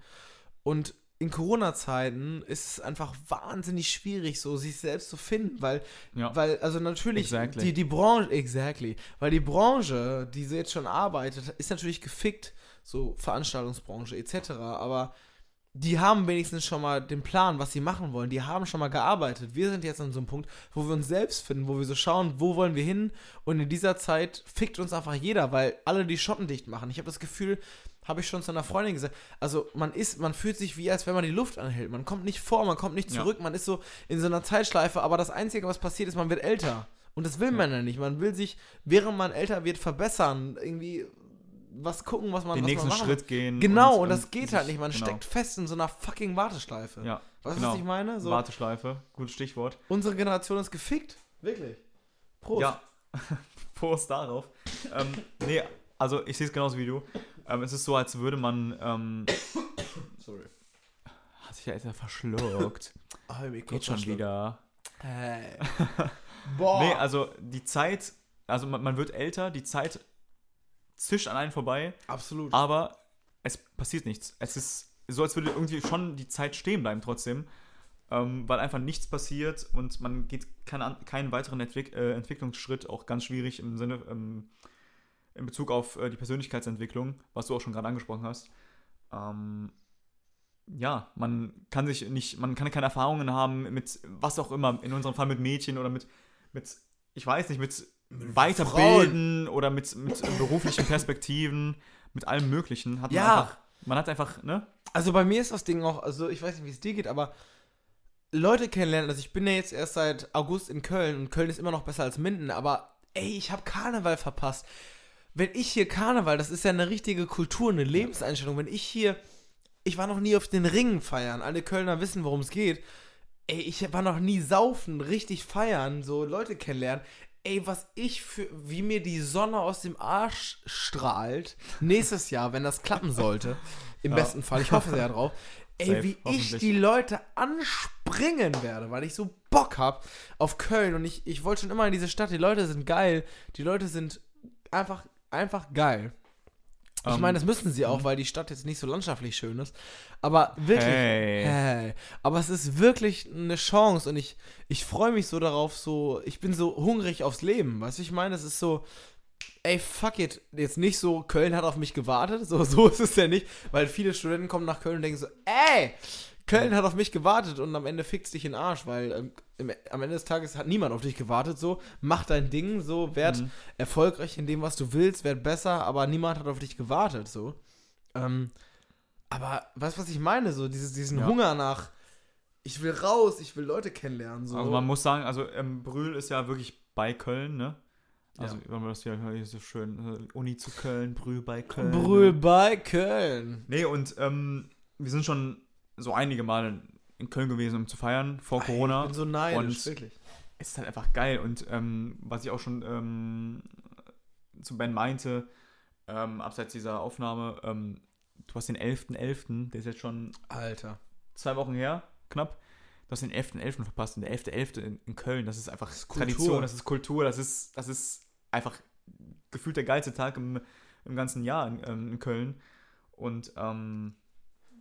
Und in Corona-Zeiten ist es einfach wahnsinnig schwierig, so sich selbst zu finden, weil, Ja. weil also natürlich Exactly. die, die Branche, exactly, weil die Branche, die sie jetzt schon arbeitet, ist natürlich gefickt, so Veranstaltungsbranche etc., aber die haben wenigstens schon mal den Plan, was sie machen wollen. Die haben schon mal gearbeitet. Wir sind jetzt an so einem Punkt, wo wir uns selbst finden, wo wir so schauen, wo wollen wir hin. Und in dieser Zeit fickt uns einfach jeder, weil alle die Schotten dicht machen. Ich habe das Gefühl, habe ich schon zu einer Freundin gesagt. Also man ist, man fühlt sich wie, als wenn man die Luft anhält. Man kommt nicht vor, man kommt nicht Ja. zurück, man ist so in so einer Zeitschleife. Aber das Einzige, was passiert, ist, man wird älter. Und das will man ja nicht. Man will sich, während man älter wird, verbessern. Irgendwie was gucken, was man Den was nächsten man. Schritt gehen. Genau, und, und das geht sich- halt nicht. Man genau. steckt fest in so einer fucking Warteschleife. Ja, Weißt du, genau. was ich meine? So, Warteschleife, gutes Stichwort. unsere Generation ist gefickt. Wirklich. Prost. Ja, Prost darauf. ähm, nee, also ich sehe es genauso wie du. Ähm, es ist so, als würde man. Ähm, Sorry. hat sich ja jetzt verschluckt. Ah, Geht schon wieder. Hey. Boah. Nee, also die Zeit, also man, man wird älter, die Zeit zischt an einen vorbei, Absolut. aber es passiert nichts. Es ist so, als würde irgendwie schon die Zeit stehen bleiben trotzdem, ähm, weil einfach nichts passiert und man geht keinen weiteren Entwick äh, Entwicklungsschritt, auch ganz schwierig im Sinne, ähm, in Bezug auf äh, die Persönlichkeitsentwicklung, was du auch schon gerade angesprochen hast. Ähm, ja, man kann sich nicht, man kann keine Erfahrungen haben mit was auch immer, in unserem Fall mit Mädchen oder mit, mit ich weiß nicht, mit Weiterbilden oder mit, mit beruflichen Perspektiven, mit allem Möglichen. Hat man Ja. einfach, man hat einfach, ne? Also bei mir ist das Ding auch, also ich weiß nicht, wie es dir geht, aber Leute kennenlernen, also ich bin ja jetzt erst seit August in Köln und Köln ist immer noch besser als Minden, aber ey, ich habe Karneval verpasst. Wenn ich hier Karneval, das ist ja eine richtige Kultur, eine Lebenseinstellung, wenn ich hier, ich war noch nie auf den Ringen feiern, alle Kölner wissen, worum es geht. Ey, ich war noch nie saufen, richtig feiern, so Leute kennenlernen. Ey, was ich für, wie mir die Sonne aus dem Arsch strahlt, nächstes Jahr, wenn das klappen sollte, im Ja. besten Fall, ich hoffe sehr drauf, ey, Safe, wie ich die Leute anspringen werde, weil ich so Bock hab auf Köln und ich, ich wollte schon immer in diese Stadt, die Leute sind geil, die Leute sind einfach, einfach geil. Ich Ähm, meine, das müssen sie auch, weil die Stadt jetzt nicht so landschaftlich schön ist. Aber wirklich. Hey. Hey. Aber es ist wirklich eine Chance und ich, ich freue mich so darauf, so, ich bin so hungrig aufs Leben. Weißt du, ich meine, es ist so, ey, fuck it. Jetzt nicht so, Köln hat auf mich gewartet. So, so ist es ja nicht, weil viele Studenten kommen nach Köln und denken so, ey, Köln hat auf mich gewartet und am Ende fickt's dich in den Arsch, weil ähm, im, am Ende des Tages hat niemand auf dich gewartet. So, mach dein Ding, so, werd Mhm. erfolgreich in dem, was du willst, werd besser, aber niemand hat auf dich gewartet, so. Ähm, aber weißt du, was ich meine? So, dieses, diesen Ja. Hunger nach, ich will raus, ich will Leute kennenlernen, so. Also man muss sagen, also ähm, Brühl ist ja wirklich bei Köln, ne? Also Ja. wenn man das hier so schön, äh, Uni zu Köln, Brühl bei Köln. Brühl ne? bei Köln. Nee, und ähm, wir sind schon so einige Male in Köln gewesen, um zu feiern, vor Corona. Ich bin so neidisch, Und- wirklich. es ist halt einfach geil. Und ähm, was ich auch schon ähm, zu Ben meinte, ähm, abseits dieser Aufnahme, ähm, du hast den 11.11., der ist jetzt schon Alter. zwei Wochen her, knapp. Du hast den 11.11. verpasst und der 11.11. In, in Köln, das ist einfach Kultur. Tradition, das ist Kultur, das ist, das ist einfach gefühlt der geilste Tag im, im ganzen Jahr in, ähm, in Köln. Und ähm,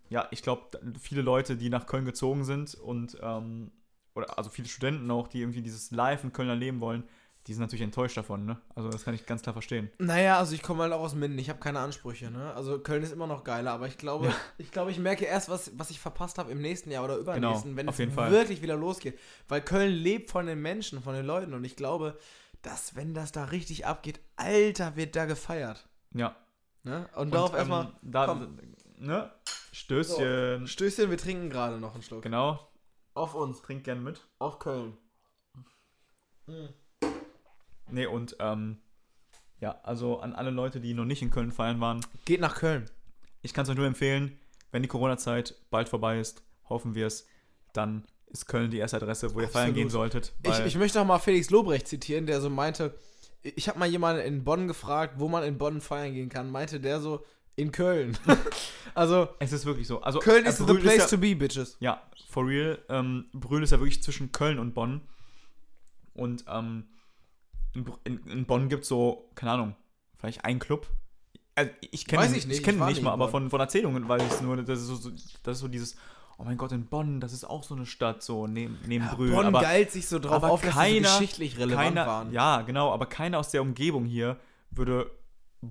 ja, ich glaube, viele Leute, die nach Köln gezogen sind und ähm, oder also viele Studenten auch, die irgendwie dieses Live in Köln erleben wollen, die sind natürlich enttäuscht davon, ne? Also das kann ich ganz klar verstehen. Naja, also ich komme halt auch aus Minden, ich habe keine Ansprüche, ne? Also Köln ist immer noch geiler, aber ich glaube, Ja. ich glaube, ich merke erst, was, was ich verpasst habe im nächsten Jahr oder übernächsten, Genau, wenn auf es jeden Fall. wirklich wieder losgeht. Weil Köln lebt von den Menschen, von den Leuten und ich glaube, dass wenn das da richtig abgeht, Alter, wird da gefeiert. Ja. Ne? Und, Und, darauf ähm, erstmal, da, komm. Ne? Stößchen. Stößchen, wir trinken gerade noch einen Schluck. Genau. Auf uns, Trink gern mit. auf Köln. Nee, und ähm, ja, also an alle Leute, die noch nicht in Köln feiern waren, Geht nach Köln. ich kann es euch nur empfehlen, wenn die Corona-Zeit bald vorbei ist, hoffen wir es, dann ist Köln die erste Adresse, wo ihr feiern gehen solltet. Ich, ich möchte auch mal Felix Lobrecht zitieren, der so meinte, ich habe mal jemanden in Bonn gefragt, wo man in Bonn feiern gehen kann, meinte der so, in Köln. also, es ist wirklich so. Also, Köln äh, is the place ja, to be, bitches. Ja, for real. Ähm, Brühl ist ja wirklich zwischen Köln und Bonn. Und ähm, in, in, in Bonn gibt es so, keine Ahnung, vielleicht einen Club. Also ich kenne ihn ich nicht, ich kenne ich nicht mal, aber von, von Erzählungen weiß ich es nur. Das ist, so, das ist so dieses, oh mein Gott, in Bonn, das ist auch so eine Stadt, so neben, neben Brühl. Bonn aber geilt sich so drauf aber auf, dass sie keiner- so geschichtlich relevant keiner, waren. Ja, genau, aber keiner aus der Umgebung hier würde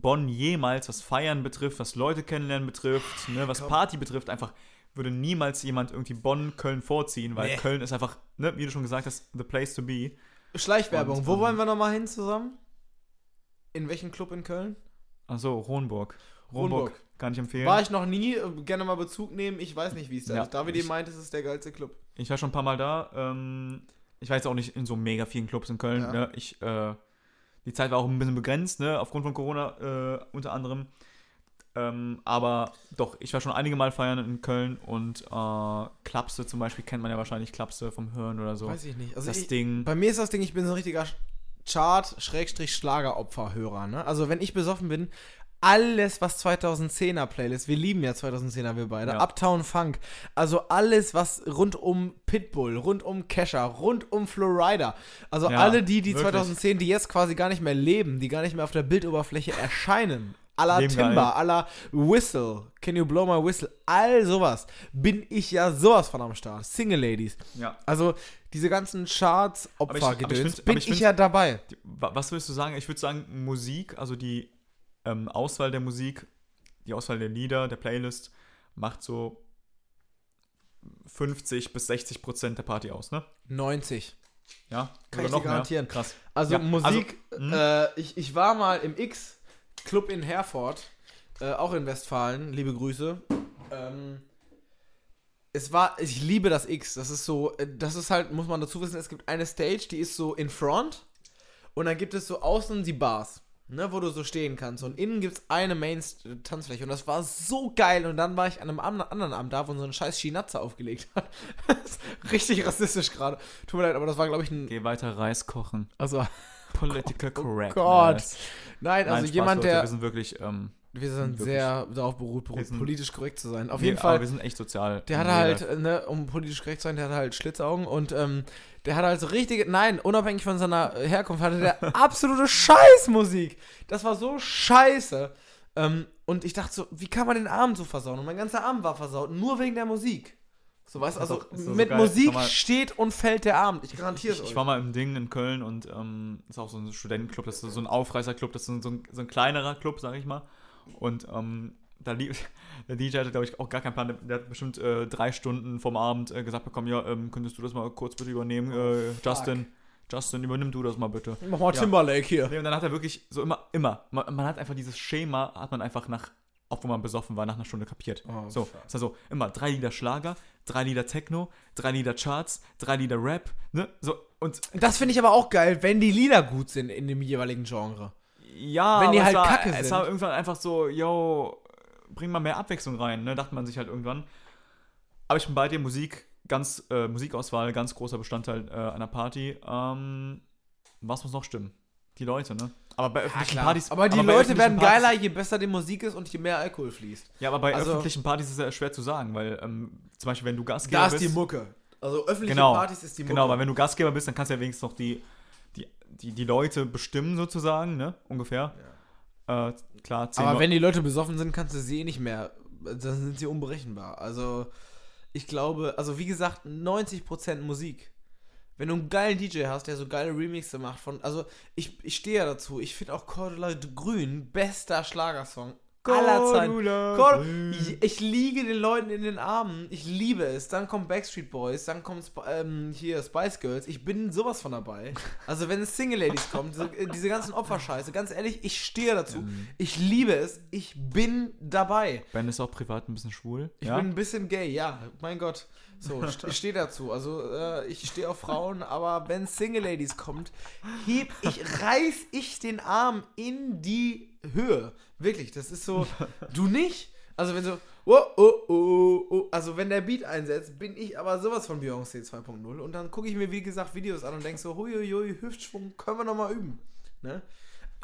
Bonn jemals, was Feiern betrifft, was Leute kennenlernen betrifft, ne, was Komm. Party betrifft, einfach würde niemals jemand irgendwie Bonn, Köln vorziehen, weil Nee. Köln ist einfach, ne, wie du schon gesagt hast, the place to be. Schleichwerbung. Und, Wo ähm, wollen wir nochmal hin zusammen? In welchem Club in Köln? Achso, Ronburg. Ronburg. kann ich empfehlen. War ich noch nie, äh, gerne mal Bezug nehmen. Ich weiß nicht, wie es da Ja, ist. David ich- meint, es ist der geilste Club. Ich war schon ein paar Mal da. Ähm, ich jetzt auch nicht in so mega vielen Clubs in Köln. Ja. Ne? Ich, äh, die Zeit war auch ein bisschen begrenzt, ne? aufgrund von Corona äh, unter anderem. Ähm, aber doch, ich war schon einige Mal feiern in Köln und äh, Klapse zum Beispiel kennt man ja wahrscheinlich Klapse vom Hören oder so. Weiß ich nicht. Also das ich, Ding. bei mir ist das Ding, ich bin so ein richtiger Chart-Schlageropferhörer. Ne? Also wenn ich besoffen bin, alles, was 2010er Playlist, wir lieben ja 2010er, wir beide, Ja. Uptown Funk, also alles, was rund um Pitbull, rund um Kesha, rund um Florida, also Ja, alle die, die wirklich. 2010, die jetzt quasi gar nicht mehr leben, die gar nicht mehr auf der Bildoberfläche erscheinen, à la Leben gar Timber, la Whistle, Can You Blow My Whistle, all sowas, bin ich ja sowas von am Start. Single Ladies. Ja. Also diese ganzen Charts, Opfergedöns, bin aber ich, ich ja dabei. Was würdest du sagen? Ich würde sagen, Musik, also die ähm, Auswahl der Musik, die Auswahl der Lieder, der Playlist, macht so 50 bis 60 Prozent der Party aus, ne? 90. Ja? Kann ich noch mehr? garantieren. Krass. Also Ja, Musik, also, äh, ich, ich war mal im X Club in Herford, äh, auch in Westfalen, liebe Grüße. Ähm, es war, ich liebe das X, das ist so, äh, das ist halt, muss man dazu wissen, es gibt eine Stage, die ist so in front und dann gibt es so außen die Bars. Ne, wo du so stehen kannst. Und innen gibt es eine Main-Tanzfläche. Und das war so geil. Und dann war ich an einem anderen Abend da, wo so ein scheiß Schinatze aufgelegt hat. Das ist Richtig rassistisch gerade. Tut mir leid, aber das war, glaube ich, ein. Geh weiter Reis kochen. Also, Political correct. Gott. nein, also Nein, Spaß, jemand, Leute, der. Wir sind wirklich. Ähm, Wir sind wirklich- sehr darauf beruht, Wir sind- politisch korrekt zu sein. Auf nee, jeden Fall. wir sind echt sozial. Der hatte halt, ne, um politisch korrekt zu sein, der hatte halt Schlitzaugen und ähm, der hatte halt so richtige, nein, unabhängig von seiner Herkunft, hatte der absolute Scheißmusik. Das war so scheiße. Ähm, und ich dachte so, wie kann man den Abend so versauen? Und mein ganzer Abend war versaut, nur wegen der Musik. So, weißt also doch- so mit geil. Musik mal. steht und fällt der Abend. Ich garantiere es Ich, euch. ich war mal im Ding in Köln und ähm, ist auch so ein Studentenclub, das ist so ein Aufreißerclub, das ist so ein, so ein kleinerer Club, sag ich mal. Und ähm, da lief, der DJ hatte, glaube ich, auch gar keinen Plan. Der, hat bestimmt äh, drei Stunden vom Abend äh, gesagt bekommen, ja, ähm, könntest du das mal kurz bitte übernehmen, äh, Justin. Justin, übernimm du das mal bitte. Mach mal Ja. Timberlake hier. Nee, und dann hat er wirklich so immer, immer, man, man hat einfach dieses Schema, hat man einfach nach, auch wo man besoffen war, nach einer Stunde kapiert. Oh, so, fuck. ist also immer drei Lieder Schlager, drei Lieder Techno, drei Lieder Charts, drei Lieder Rap, ne? So, und Das finde ich aber auch geil, wenn die Lieder gut sind in dem jeweiligen Genre. Ja, Wenn die aber halt es war, kacke Es sind. war irgendwann einfach so, yo, bring mal mehr Abwechslung rein, ne? Dachte man sich halt irgendwann. Aber ich bin bei dir, Musik, ganz, äh, Musikauswahl, ganz großer Bestandteil äh, einer Party. Ähm, was muss noch stimmen? Die Leute, ne? Aber bei öffentlichen Partys. aber die bei Leute werden Partys- geiler, je besser die Musik ist und je mehr Alkohol fließt. Ja, aber bei Also- öffentlichen Partys ist es ja schwer zu sagen, weil ähm, zum Beispiel, wenn du Gastgeber Da ist bist. die Mucke. Also öffentliche Genau, Partys ist die Mucke. Genau, weil wenn du Gastgeber bist, dann kannst du ja wenigstens noch die, die, die, Leute bestimmen, sozusagen, ne? Ungefähr. Äh, klar, Aber wenn die Leute besoffen sind, kannst du sie eh nicht mehr. Dann sind sie unberechenbar. Also, ich glaube, also wie gesagt, 90% Musik. Wenn du einen geilen DJ hast, der so geile Remixe macht von. Also, ich, ich stehe ja dazu. Ich finde auch Cordula Grün bester Schlagersong aller Zeiten. Ich, ich liege den Leuten in den Armen. Ich liebe es. Dann kommt Backstreet Boys, dann kommt Sp ähm, hier Spice Girls. Ich bin sowas von dabei. Also wenn es Single Ladies kommt, diese, äh, diese ganzen Opferscheiße, ganz ehrlich, ich stehe dazu. Ähm. Ich liebe es. Ich bin dabei. Ben ist auch privat ein bisschen schwul. Ich ja? bin ein bisschen gay, ja. Mein Gott. So, ich stehe dazu. Also, äh, ich stehe auf Frauen, aber wenn Single Ladies kommt, heb ich, reiß ich den Arm in die Höhe. Wirklich, das ist so. Du nicht? Also, wenn so. Oh, oh, oh, oh. Also, wenn der Beat einsetzt, bin ich aber sowas von Beyoncé 2.0. Und dann gucke ich mir, wie gesagt, Videos an und denke so: Huiuiui, Hüftschwung, können wir nochmal üben. Ne?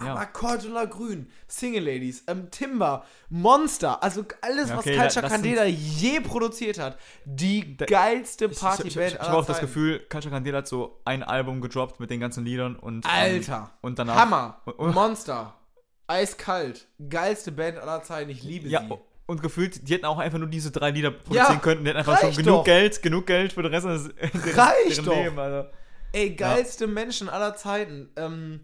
Ja. Aber Cordula Grün, Single Ladies, ähm, Timber, Monster, also alles, Ja, was okay, Culture das Candela je produziert hat, die Da- geilste Ich, ich, ich, Partyband ich, ich habe auch das. Gefühl, Culture Candela hat so ein Album gedroppt mit den ganzen Liedern und. ähm, Alter, und danach. Hammer, Und- und- Monster, eiskalt, geilste Band aller Zeiten, ich liebe Ja, sie. und gefühlt, die hätten auch einfach nur diese drei Lieder produzieren Ja, können. Die hätten einfach schon genug doch. Geld, genug Geld für den Rest des Reicht doch. Leben. Also. Ey, geilste Menschen aller Zeiten. Ähm,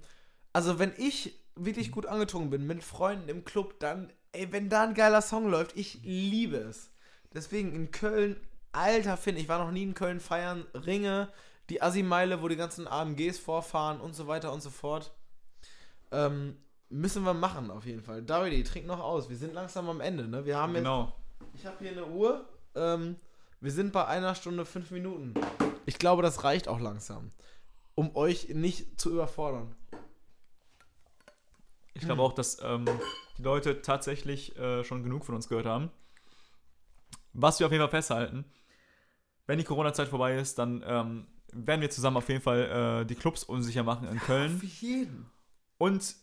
also wenn ich wirklich gut angetrunken bin mit Freunden im Club, dann, ey, wenn da ein geiler Song läuft, ich liebe es. Deswegen in Köln, alter Finn, ich war noch nie in Köln feiern, Ringe, die Assi-Meile, wo die ganzen AMGs vorfahren und so weiter und so fort. Ähm, müssen wir machen auf jeden Fall. Davide, trink noch aus. Wir sind langsam am Ende, ne? Wir haben jetzt Genau. ich habe hier eine Uhr. Ähm, wir sind bei einer Stunde fünf Minuten. Ich glaube, das reicht auch langsam, um euch nicht zu überfordern. Ich glaube auch, dass ähm, die Leute tatsächlich äh, schon genug von uns gehört haben. Was wir auf jeden Fall festhalten, wenn die Corona-Zeit vorbei ist, dann ähm, werden wir zusammen auf jeden Fall äh, die Clubs unsicher machen in Köln. Für jeden. Und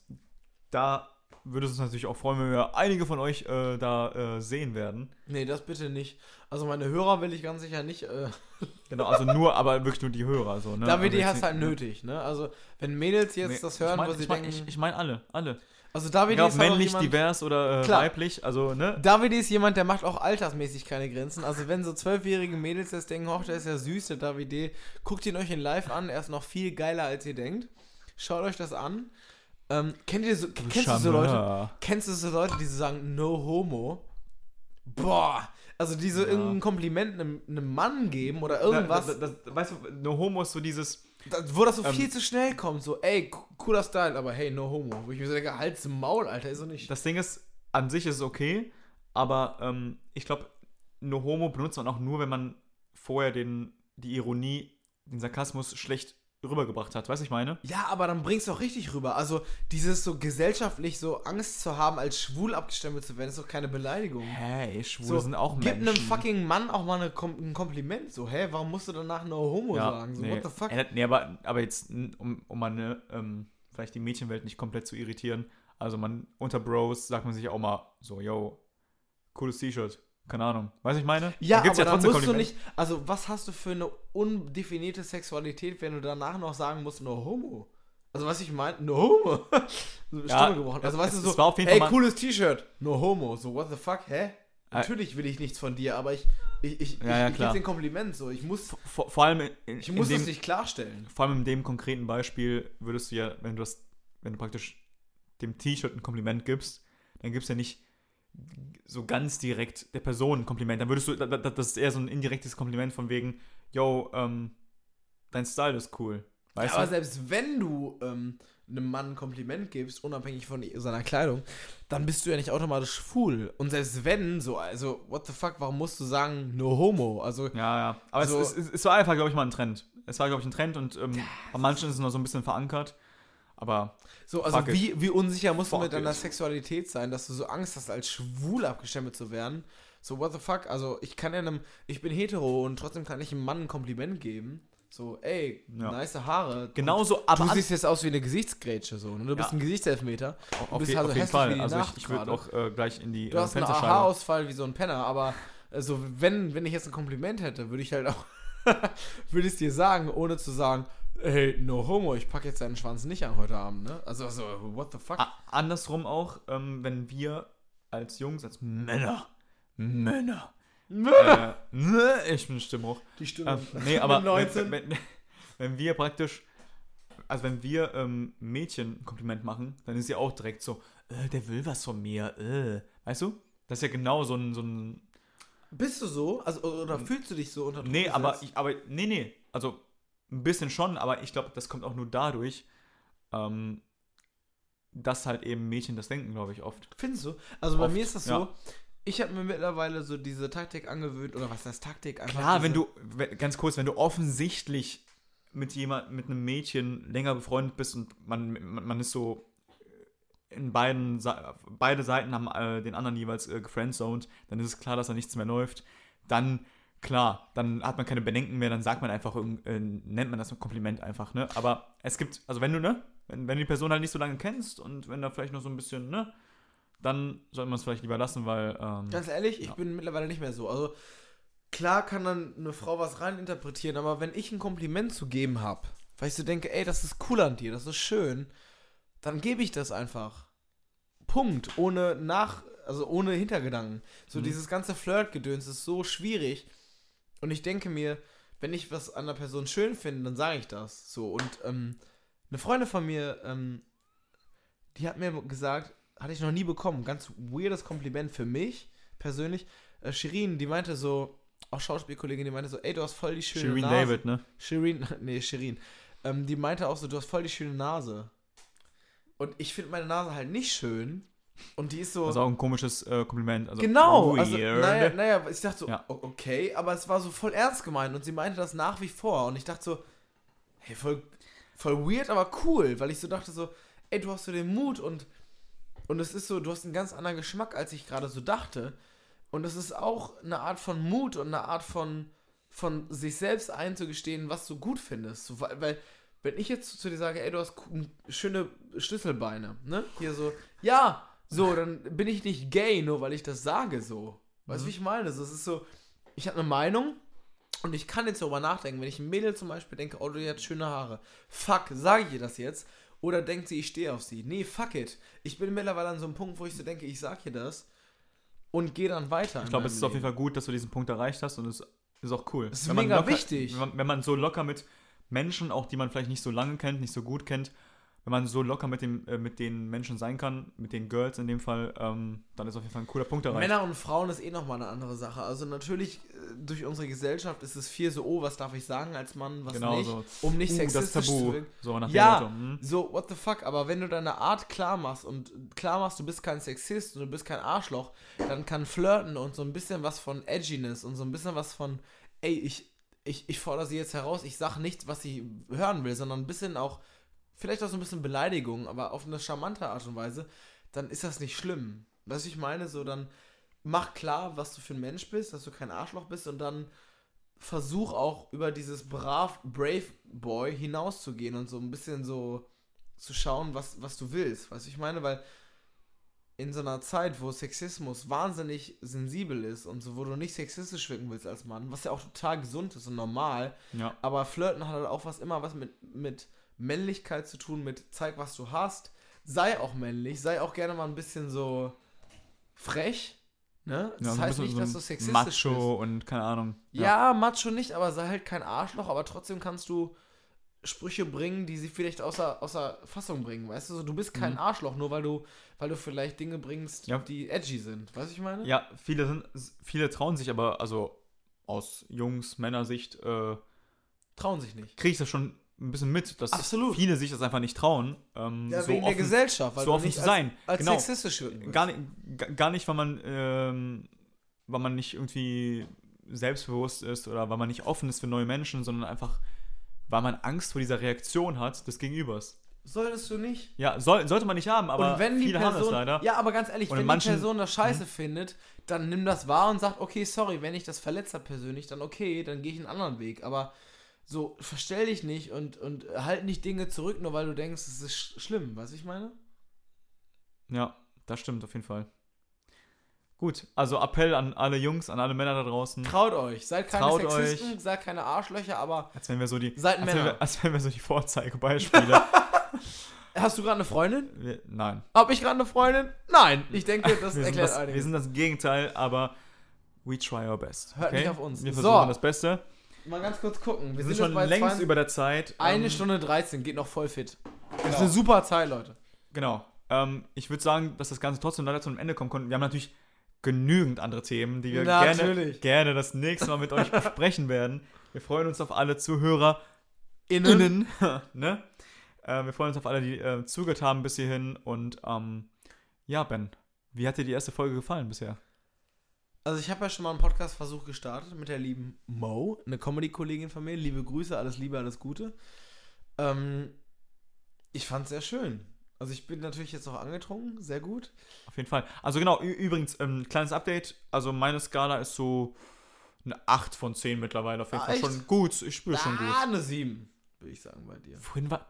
da würde es uns natürlich auch freuen, wenn wir einige von euch äh, da äh, sehen werden. Nee, das bitte nicht. Also meine Hörer will ich ganz sicher nicht. Äh, Genau, also nur, aber wirklich nur die Hörer. So, ne? David, also die hast halt nötig, ne? Also wenn Mädels jetzt Nee, das hören, ich mein, wo sie ich mein, denken. Ich, ich meine alle, alle. also David ist männlich, jemand, divers oder äh, Klar. weiblich, also, ne? David ist jemand, der macht auch altersmäßig keine Grenzen. Also wenn so zwölfjährige Mädels jetzt denken, hoch, der ist ja süß, der Davide, guckt ihn euch in live an, er ist noch viel geiler, als ihr denkt. Schaut euch das an. Ähm, kennt ihr so, kennst du so Leute, kennst du so Leute, die so sagen, no homo? Boah, also die so Ja. irgendein Kompliment einem, einem Mann geben oder irgendwas, Da, da, da, weißt du, no homo ist so dieses. wo das so ähm, viel zu schnell kommt, so, ey, co- cooler Style, aber hey, no homo. Wo ich mir so denke, halt's im Maul, Alter, ist so nicht. Das Ding ist, an sich ist es okay, aber ähm, ich glaube, no homo benutzt man auch nur, wenn man vorher den, die Ironie, den Sarkasmus schlecht rübergebracht hat. Weißt du, ich meine? Ja, aber dann bringst du auch richtig rüber. Also dieses so gesellschaftlich so Angst zu haben, als schwul abgestempelt zu werden, ist doch keine Beleidigung. Hey, Schwule So, sind auch Gib Menschen. einem fucking Mann auch mal eine, ein Kompliment. So, hä, warum musst du danach no homo ja, sagen? So, nee. what the fuck? Äh, nee, aber, aber jetzt, um, um meine, ähm, vielleicht die Mädchenwelt nicht komplett zu irritieren. Also man, unter Bros sagt man sich auch mal so, yo, cooles T-Shirt. Keine Ahnung. Weißt du, ich meine? Ja, Dann gibt's aber dann musst du nicht, also was hast du für eine undefinierte Sexualität, wenn du danach noch sagen musst, no homo? Also was ich meine, no homo. so Ja, Stimme gebrochen. Also weißt es- du so, es war auf jeden ey, Fall cooles T-Shirt, no homo. So, what the fuck, hä? Äh, Natürlich will ich nichts von dir, aber ich, ich, ich, Ja, ja, ich, ich gebe den Kompliment so. Ich muss, Vor, vor allem in, ich in muss dem, das nicht klarstellen. vor allem in dem konkreten Beispiel würdest du ja, wenn du das, wenn du praktisch dem T-Shirt ein Kompliment gibst, dann gibst du ja nicht so ganz direkt der Person ein Kompliment. Dann würdest du, da- da- das ist eher so ein indirektes Kompliment von wegen, yo, ähm, dein Style ist cool. Weißt Ja, aber selbst wenn du ähm, einem Mann ein Kompliment gibst, unabhängig von seiner Kleidung, dann bist du ja nicht automatisch schwul. Und selbst wenn, so, also, what the fuck, warum musst du sagen, no homo? Also, Ja, ja. Aber So- es, es, es war einfach, glaube ich, mal ein Trend. Es war, glaube ich, ein Trend und ähm, bei manchen ist es noch so ein bisschen verankert. Aber so, also Fuck it. wie, wie unsicher musst du Fuck mit deiner it. Sexualität sein, dass du so Angst hast, als schwul abgestempelt zu werden? So, what the fuck? Also, ich kann ja einem, ich bin hetero und trotzdem kann ich einem Mann ein Kompliment geben. So, ey, Ja. nice Haare. genauso, aber du siehst jetzt aus wie eine Gesichtsgrätsche, so. Ne? Du bist Ja. ein Gesichtselfmeter. auf, bist je- also auf jeden hässlich Fall. wie die Also Nacht ich, ich würde auch äh, gleich in die Du äh, hast einen. Haarausfall wie so ein Penner, aber also wenn, wenn ich jetzt ein Kompliment hätte, würde ich halt auch, würde ich es dir sagen, ohne zu sagen, hey, no homo, ich packe jetzt deinen Schwanz nicht an heute Abend, ne? Also, also what the fuck? A- andersrum auch, ähm, wenn wir als Jungs, als Männer, Männer, äh, ne, ich bin Stimmbruch. Die Stimme. Ähm, nee, aber Mit 19. Wenn, wenn, wenn wir praktisch, also wenn wir ähm, Mädchen ein Kompliment machen, dann ist sie auch direkt so, äh, der will was von mir, äh. Weißt du? Das ist ja genau so ein, so ein Bist du so? Also, oder fühlst du dich so unter Druck Nee, aber, gesetzt? ich, aber, nee, nee, also ein bisschen schon, aber ich glaube, das kommt auch nur dadurch, ähm, dass halt eben Mädchen das denken, glaube ich, oft. Findest du? Also bei Oft, mir ist das so, ja. ich habe mir mittlerweile so diese Taktik angewöhnt, oder was heißt Taktik? Einfach Klar, wenn du, ganz kurz, wenn du offensichtlich mit jemand, mit einem Mädchen länger befreundet bist und man, man, man ist so in beiden, beide Seiten haben äh, den anderen jeweils äh, gefriendzoned, dann ist es klar, dass da nichts mehr läuft. Dann klar, dann hat man keine Bedenken mehr, dann sagt man einfach, äh, nennt man das ein Kompliment einfach, ne? Aber es gibt, also wenn du, ne, wenn, wenn du die Person halt nicht so lange kennst und wenn da vielleicht noch so ein bisschen, ne, dann sollte man es vielleicht lieber lassen, weil, ähm, Ganz ehrlich, ich Ja. bin mittlerweile nicht mehr so. Also klar kann dann eine Frau was reininterpretieren, aber wenn ich ein Kompliment zu geben habe, weil ich so denke, ey, das ist cool an dir, das ist schön, dann gebe ich das einfach. Punkt. Ohne nach, also ohne Hintergedanken. So Mhm. dieses ganze Flirtgedöns ist so schwierig. Und ich denke mir, wenn ich was an der Person schön finde, dann sage ich das. So. Und ähm, eine Freundin von mir, ähm, die hat mir gesagt, hatte ich noch nie bekommen, ganz weirdes Kompliment für mich persönlich. Äh, Shirin, die meinte so, auch Schauspielkollegin, die meinte so, ey, du hast voll die schöne Shireen Nase. David, ne? Shirin, nee, Shirin. Ähm, die meinte auch so, du hast voll die schöne Nase. Und ich finde meine Nase halt nicht schön. Und die ist so. Das ist auch ein komisches äh, Kompliment. Also genau. Also, naja, naja, ich dachte so, Ja. okay, aber es war so voll ernst gemeint und sie meinte das nach wie vor. Und ich dachte so, hey, voll, voll weird, aber cool, weil ich so dachte so, ey, du hast so den Mut und, und es ist so, du hast einen ganz anderen Geschmack, als ich gerade so dachte. Und es ist auch eine Art von Mut und eine Art von, von sich selbst einzugestehen, was du gut findest. So, weil, weil, wenn ich jetzt zu dir sage, ey, du hast schöne Schlüsselbeine, ne? Hier so, ja, so, dann bin ich nicht gay, nur weil ich das sage, so. Weißt du, Mhm. wie ich meine? So, es ist so, ich habe eine Meinung und ich kann jetzt darüber nachdenken, wenn ich ein Mädel zum Beispiel denke, oh, du hast schöne Haare. Fuck, sage ich ihr das jetzt? Oder denkt sie, ich stehe auf sie? Nee, fuck it. Ich bin mittlerweile an so einem Punkt, wo ich so denke, ich sag ihr das und gehe dann weiter. Ich glaube, es ist auf jeden Fall gut, dass du diesen Punkt erreicht hast und es ist auch cool. Es ist Wenn mega locker, wichtig. Wenn man, wenn man so locker mit Menschen, auch die man vielleicht nicht so lange kennt, nicht so gut kennt, wenn man so locker mit, dem, äh, mit den Menschen sein kann, mit den Girls in dem Fall, ähm, dann ist auf jeden Fall ein cooler Punkt erreicht. Männer und Frauen ist eh nochmal eine andere Sache. Also natürlich, äh, durch unsere Gesellschaft ist es viel so, oh, was darf ich sagen als Mann, was genau nicht, so. um nicht Uh, das sexistisch zu Tabu. wirken. So nach Ja. Motto. hm? So, what the fuck, aber wenn du deine Art klar machst und klar machst, du bist kein Sexist und du bist kein Arschloch, dann kann Flirten und so ein bisschen was von Edginess und so ein bisschen was von, ey, ich, ich, ich fordere sie jetzt heraus, ich sage nichts, was sie hören will, sondern ein bisschen auch, vielleicht auch so ein bisschen Beleidigung, aber auf eine charmante Art und Weise, dann ist das nicht schlimm. Was ich meine, so dann mach klar, was du für ein Mensch bist, dass du kein Arschloch bist und dann versuch auch über dieses brav, brave Boy hinauszugehen und so ein bisschen so zu schauen, was, was du willst. Was ich meine, weil in so einer Zeit, wo Sexismus wahnsinnig sensibel ist und so, wo du nicht sexistisch wirken willst als Mann, was ja auch total gesund ist und normal, Ja. aber Flirten hat halt auch was immer was mit, mit Männlichkeit zu tun, mit zeig, was du hast. Sei auch männlich, sei auch gerne mal ein bisschen so frech. Ne? Das ja, heißt nicht, so dass du sexistisch Macho bist. und keine Ahnung. Ja, Macho nicht, aber sei halt kein Arschloch, aber trotzdem kannst du Sprüche bringen, die sie vielleicht außer, außer Fassung bringen, weißt du? So, du bist kein Mhm. Arschloch, nur weil du, weil du vielleicht Dinge bringst, Ja. die edgy sind. Weißt du, ich meine? Ja, viele, sind, viele trauen sich aber, also aus Jungs, Männersicht, äh, Trauen sich nicht. kriege ich das schon ein bisschen mit, dass Absolut. viele sich das einfach nicht trauen. Ähm, Ja, so wegen der offen, Gesellschaft, weil so offen nicht zu als, sein. als genau. sexistisch willst. Gar nicht, ga- gar nicht, weil man, ähm, weil man nicht irgendwie selbstbewusst ist oder weil man nicht offen ist für neue Menschen, sondern einfach, weil man Angst vor dieser Reaktion hat des Gegenübers. Solltest du nicht? Ja, soll, sollte man nicht haben, aber und wenn die viele haben Person, das leider. ja, aber ganz ehrlich, Und wenn manchen- Mhm. die Person das scheiße findet, dann nimm das wahr und sag, okay, sorry, wenn ich das verletzt habe persönlich, dann okay, dann gehe ich einen anderen Weg. Aber so, verstell dich nicht und, und halt nicht Dinge zurück, nur weil du denkst, es ist sch schlimm, was ich meine? Ja, das stimmt auf jeden Fall. Gut, also Appell an alle Jungs, an alle Männer da draußen. Traut euch, seid keine Traut Sexisten, seid keine Arschlöcher, aber Als wenn wir so die, seid als wenn Männer. wir, als wenn wir so die Vorzeigebeispiele. Hast du gerade eine Freundin? wir, nein. Hab ich gerade eine Freundin? Nein. Ich denke, das Wir erklärt das, wir einiges. sind das Gegenteil, aber we try our best. Hört okay? nicht auf uns. Wir So. versuchen das Beste. Mal ganz kurz gucken. Wir, sind, sind, schon längst 20 über der Zeit. Eine Ähm, Stunde 13, geht noch voll fit. Das ist Genau. eine super Zeit, Leute. Genau. Ähm, ich würde sagen, dass das Ganze trotzdem leider zu einem Ende kommen konnte. Wir haben natürlich genügend andere Themen, die wir gerne, gerne das nächste Mal mit euch besprechen werden. Wir freuen uns auf alle Zuhörer. Innen. innen. ne? äh, wir freuen uns auf alle, die äh, zugehört haben bis hierhin. Und ähm, ja, Ben, wie hat dir die erste Folge gefallen bisher? Also ich habe ja schon mal einen Podcast-Versuch gestartet mit der lieben Mo, eine Comedy-Kollegin von mir. Liebe Grüße, alles Liebe, alles Gute. Ähm, ich fand es sehr schön. Also ich bin natürlich jetzt noch angetrunken, sehr gut. Auf jeden Fall. Also genau, übrigens, ähm, kleines Update. Also meine Skala ist so eine 8 von 10 mittlerweile auf jeden Ah, Fall. echt? Schon gut, ich spüre schon gut. Ah, eine 7, würde ich sagen bei dir. Vorhin war.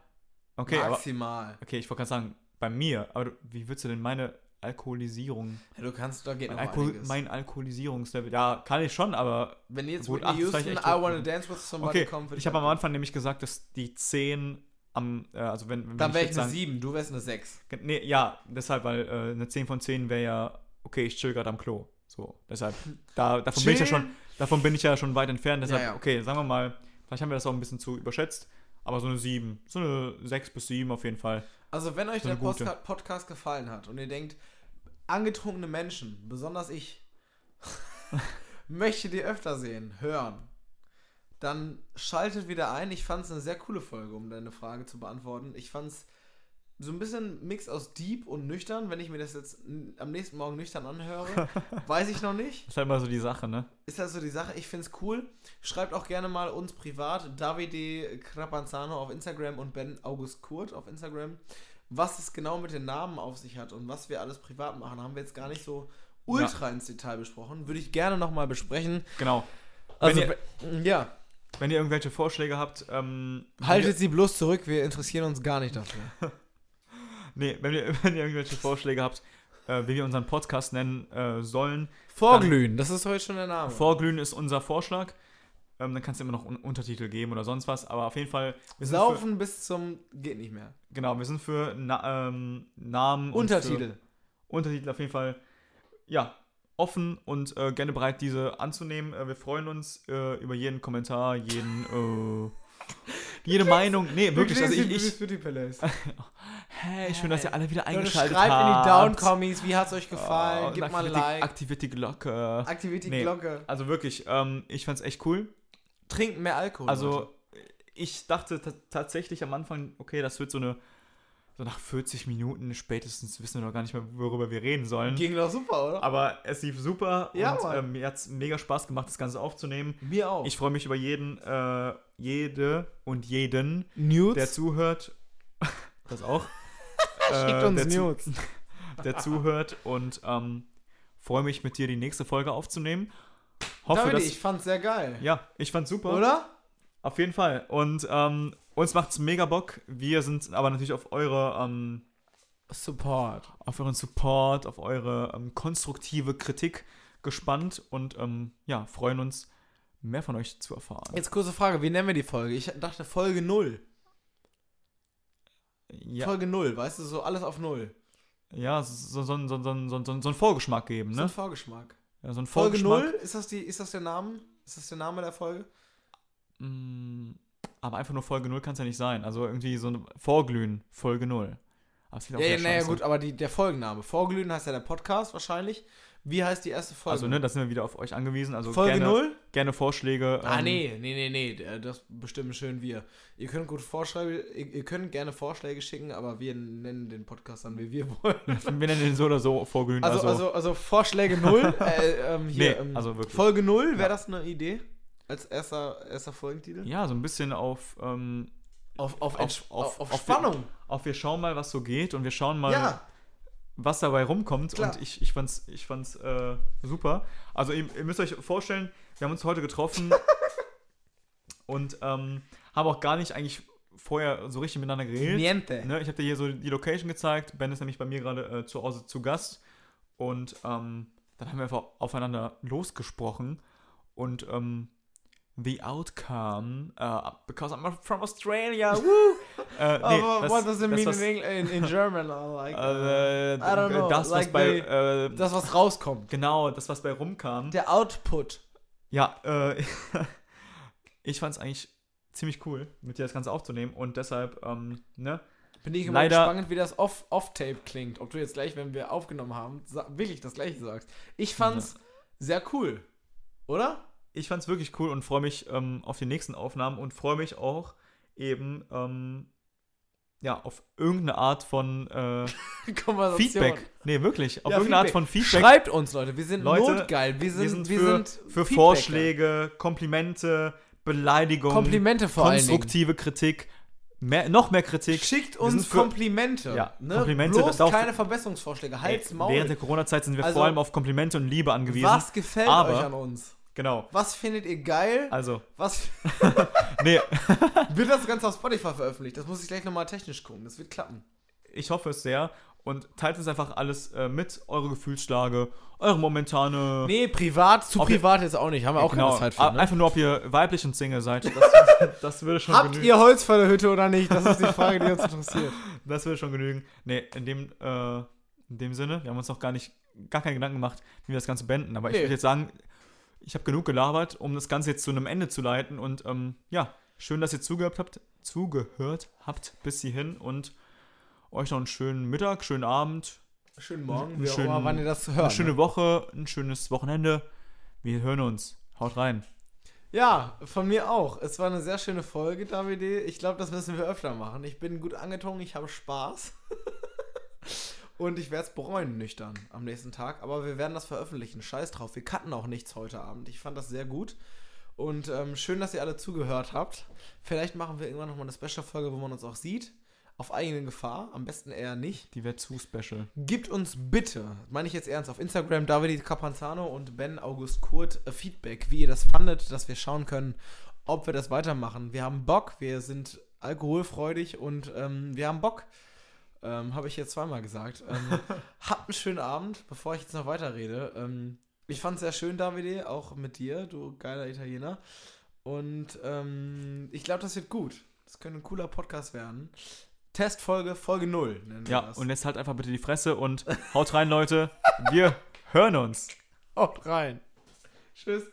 Okay, aber. Maximal. Okay, ich wollte gerade sagen, bei mir, aber wie würdest du denn meine Alkoholisierung. Ja, du kannst, da geht Mein, Alkohol, einiges. mein Alkoholisierungslevel. Ja, kann ich schon, aber. Wenn jetzt Gut, Whitney Houston, vielleicht I echt Wanna. Dance with Somebody Okay, kommt, ich habe am. Anfang nämlich gesagt, dass die 10 am. Äh, also, wenn. wenn Dann wäre ich eine sagen- 7, du wärst eine 6. Nee, ja, deshalb, weil äh, eine 10 von 10 wäre ja, okay, ich chill gerade am Klo. So, deshalb, da, davon, bin ich ja schon, davon bin ich ja schon weit entfernt. Deshalb, Ja, ja. okay, sagen wir mal, vielleicht haben wir das auch ein bisschen zu überschätzt, aber so eine 7, so eine 6 bis 7 auf jeden Fall. Also, wenn euch So der Podcast gefallen hat und ihr denkt, angetrunkene Menschen, besonders ich, möchte die öfter sehen, hören, dann schaltet wieder ein. Ich fand es eine sehr coole Folge, um deine Frage zu beantworten. Ich fand es so ein bisschen Mix aus Deep und nüchtern. Wenn ich mir das jetzt am nächsten Morgen nüchtern anhöre, weiß ich noch nicht. Ist halt mal so die Sache, ne? Ist das so die Sache? Ich finde es cool. Schreibt auch gerne mal uns privat, Davide Crapanzano auf Instagram und Ben August Kurt auf Instagram, was es genau mit den Namen auf sich hat und was wir alles privat machen. Haben wir jetzt gar nicht so ultra ins Detail besprochen. Würde ich gerne nochmal besprechen. Genau. Also, Wenn ihr- ja, Wenn ihr irgendwelche Vorschläge habt, ähm, haltet sie bloß zurück, wir interessieren uns gar nicht dafür. nee, wenn ihr, wenn ihr irgendwelche Vorschläge habt, äh, wie wir unseren Podcast nennen äh, sollen, Vorglühen, das ist heute schon der Name. Vorglühen ist unser Vorschlag. Ähm, dann kannst du immer noch Un Untertitel geben oder sonst was, aber auf jeden Fall, wir sind für, bis zum geht nicht mehr. genau, wir sind für Na ähm, Namen und Untertitel. Für Untertitel auf jeden Fall, ja, offen und äh, gerne bereit, diese anzunehmen. Äh, wir freuen uns äh, über jeden Kommentar, jeden, äh, jede Meinung. Nee, wirklich, also ich, ich Hä, schön, dass ihr alle wieder eingeschaltet schreibt habt. in die Down-Kommis, wie hat es euch gefallen? Oh, Gebt mal ein die- Like, Aktiviert die Glocke. aktiviert die Nee. Glocke. Also wirklich, ähm, ich fand's echt cool. Trinkt mehr Alkohol. Leute. Also, ich dachte ta- tatsächlich am Anfang, okay, das wird so eine, so nach 40 Minuten spätestens wissen wir noch gar nicht mehr, worüber wir reden sollen. ging doch super, oder? Aber es lief super Ja, und Mann. ähm, mir hat's mega Spaß gemacht, das Ganze aufzunehmen. Mir auch. Ich freue mich über jeden, äh, jede und jeden, Nudes? der zuhört. Das auch. Äh, Schickt uns der zu- Nudes. der zuhört und ähm, freue mich mit dir die nächste Folge aufzunehmen. Hoffe, Davide, dass ich fand's sehr geil. ja, ich fand's super. Oder? Auf jeden Fall. Und ähm, uns macht's mega Bock. Wir sind aber natürlich auf eure ähm, Support. auf euren Support, auf eure ähm, konstruktive Kritik gespannt und ähm, ja, freuen uns, mehr von euch zu erfahren. Jetzt kurze Frage, wie nennen wir die Folge? Ich dachte Folge 0. Ja, Folge 0, weißt du, so alles auf 0. ja so, so, so, so, so, so, so, so einen Vorgeschmack geben, So ne? ein Vorgeschmack. Ja, so einen Folge Vorgeschmack. 0, ist das, die, ist das der Name? Ist das der Name der Folge? Mm, Aber einfach nur Folge 0 kann es ja nicht sein. Also irgendwie so ein Vorglühen, Folge 0. Aber es klingt auch Ja, naja, gut, aber die, der Folgenname. Vorglühen heißt ja der Podcast wahrscheinlich. Wie heißt die erste Folge? Also, ne, da sind wir wieder auf euch angewiesen. Also Folge gerne, 0? gerne Vorschläge. Ah, ähm, nee, nee, nee, nee, äh, das bestimmen schön wir. Ihr könnt gut Vorschläge, ihr, könnt gerne Vorschläge schicken, aber wir nennen den Podcast dann, wie wir wollen. Wir nennen den so oder so Vorglühen. Also, Also, also, also Vorschläge 0, äh, ähm, hier, Nee, ähm, also wirklich. Folge 0, wäre Ja. das eine Idee? Als erster, erster Folgentitel? ja, so ein bisschen auf, ähm, Auf, auf- auf, auf auf Spannung. auf wir schauen mal, was so geht und wir schauen mal, ja, was dabei rumkommt. Klar. Und ich, ich fand's, ich fand's äh, super. Also ihr, ihr müsst euch vorstellen, wir haben uns heute getroffen und ähm, haben auch gar nicht eigentlich vorher so richtig miteinander geredet. niente. Ne, ich habe dir hier so die Location gezeigt. Ben ist nämlich bei mir gerade äh, zu Hause zu Gast. Und ähm, dann haben wir einfach aufeinander losgesprochen. Und ähm, the outcome, uh, because I'm from Australia, woo! äh, nee, aber das- what does it mean was- in, Engl in, in German? Like, äh, I don't know, das, like was bei, they- äh, das, was rauskommt. genau, das, was bei rumkam. Der Output. Ja, äh, ich fand es eigentlich ziemlich cool, mit dir das Ganze aufzunehmen. Und deshalb, ähm, ne, Bin ich immer Leider- gespannt, wie das off- off-tape klingt. Ob du jetzt gleich, wenn wir aufgenommen haben, wirklich das gleiche sagst. Ich fand's sehr cool. Oder? Ich fand es wirklich cool und freue mich ähm, auf die nächsten Aufnahmen und freue mich auch eben ähm, ja, auf irgendeine Art von äh. Feedback. Nee, wirklich. Auf Ja, irgendeine Art Feedback. von Feedback. Schreibt uns, Leute. Wir sind Leute, notgeil. Wir sind, wir sind wir für, sind für. Vorschläge, Komplimente, Beleidigungen, Komplimente vor konstruktive Kritik, mehr, noch mehr Kritik. Schickt uns für- Komplimente. Ja, ne? Komplimente, Bloß darauf- keine Verbesserungsvorschläge. Halt's Maul. Während der Corona-Zeit sind wir Also, vor allem auf Komplimente und Liebe angewiesen. Was gefällt aber- euch an uns? Genau. Was findet ihr geil? Also, Was nee, wird das Ganze auf Spotify veröffentlicht? Das muss ich gleich nochmal technisch gucken. Das wird klappen. ich hoffe es sehr. Und teilt uns einfach alles äh, mit, eure Gefühlslage, eure momentane. Nee, privat, zu privat jetzt auch nicht. Haben wir auch genau, keine Zeit für. Ne? Einfach nur, ob ihr weiblich und Single seid. Das, das würde schon Habt genügen. ihr Holz vor der Hütte oder nicht? Das ist die Frage, die uns interessiert. Das würde schon genügen. Nee, in dem, äh, in dem Sinne, wir haben uns noch gar nicht, gar keine Gedanken gemacht, wie wir das Ganze beenden. Aber ich Nee. würde jetzt sagen, ich habe genug gelabert, um das Ganze jetzt zu einem Ende zu leiten. Und ähm, ja, schön, dass ihr zugehört habt, zugehört habt bis hierhin und euch noch einen schönen Mittag, schönen Abend, Schönen Morgen, Einen schönen- immer, wann ihr das hört. eine schöne ne? Woche, ein schönes Wochenende. Wir hören uns. Haut rein. Ja, von mir auch. Es war eine sehr schöne Folge, David. Ich glaube, das müssen wir öfter machen. Ich bin gut angetrunken, ich habe Spaß. Und ich werde es bereuen, nüchtern, am nächsten Tag. Aber wir werden das veröffentlichen. Scheiß drauf. Wir cutten auch nichts heute Abend. Ich fand das sehr gut. Und ähm, schön, dass ihr alle zugehört habt. Vielleicht machen wir irgendwann nochmal eine Special-Folge, wo man uns auch sieht. Auf eigene Gefahr. Am besten eher nicht. Die wäre zu special. Gebt uns bitte, meine ich jetzt ernst, auf Instagram David Capanzano und Ben August Kurt äh, Feedback, wie ihr das fandet, dass wir schauen können, ob wir das weitermachen. Wir haben Bock, wir sind alkoholfreudig und ähm, wir haben Bock. Ähm, Habe ich jetzt zweimal gesagt. Ähm, habt einen schönen Abend, bevor ich jetzt noch weiterrede. Ähm, ich fand es sehr schön, Davide, auch mit dir, du geiler Italiener. Und ähm, ich glaube, das wird gut. Das könnte ein cooler Podcast werden. Testfolge, Folge 0 nennen wir Ja, das. und jetzt halt einfach bitte die Fresse und haut rein, Leute. Wir hören uns. Haut rein. Tschüss.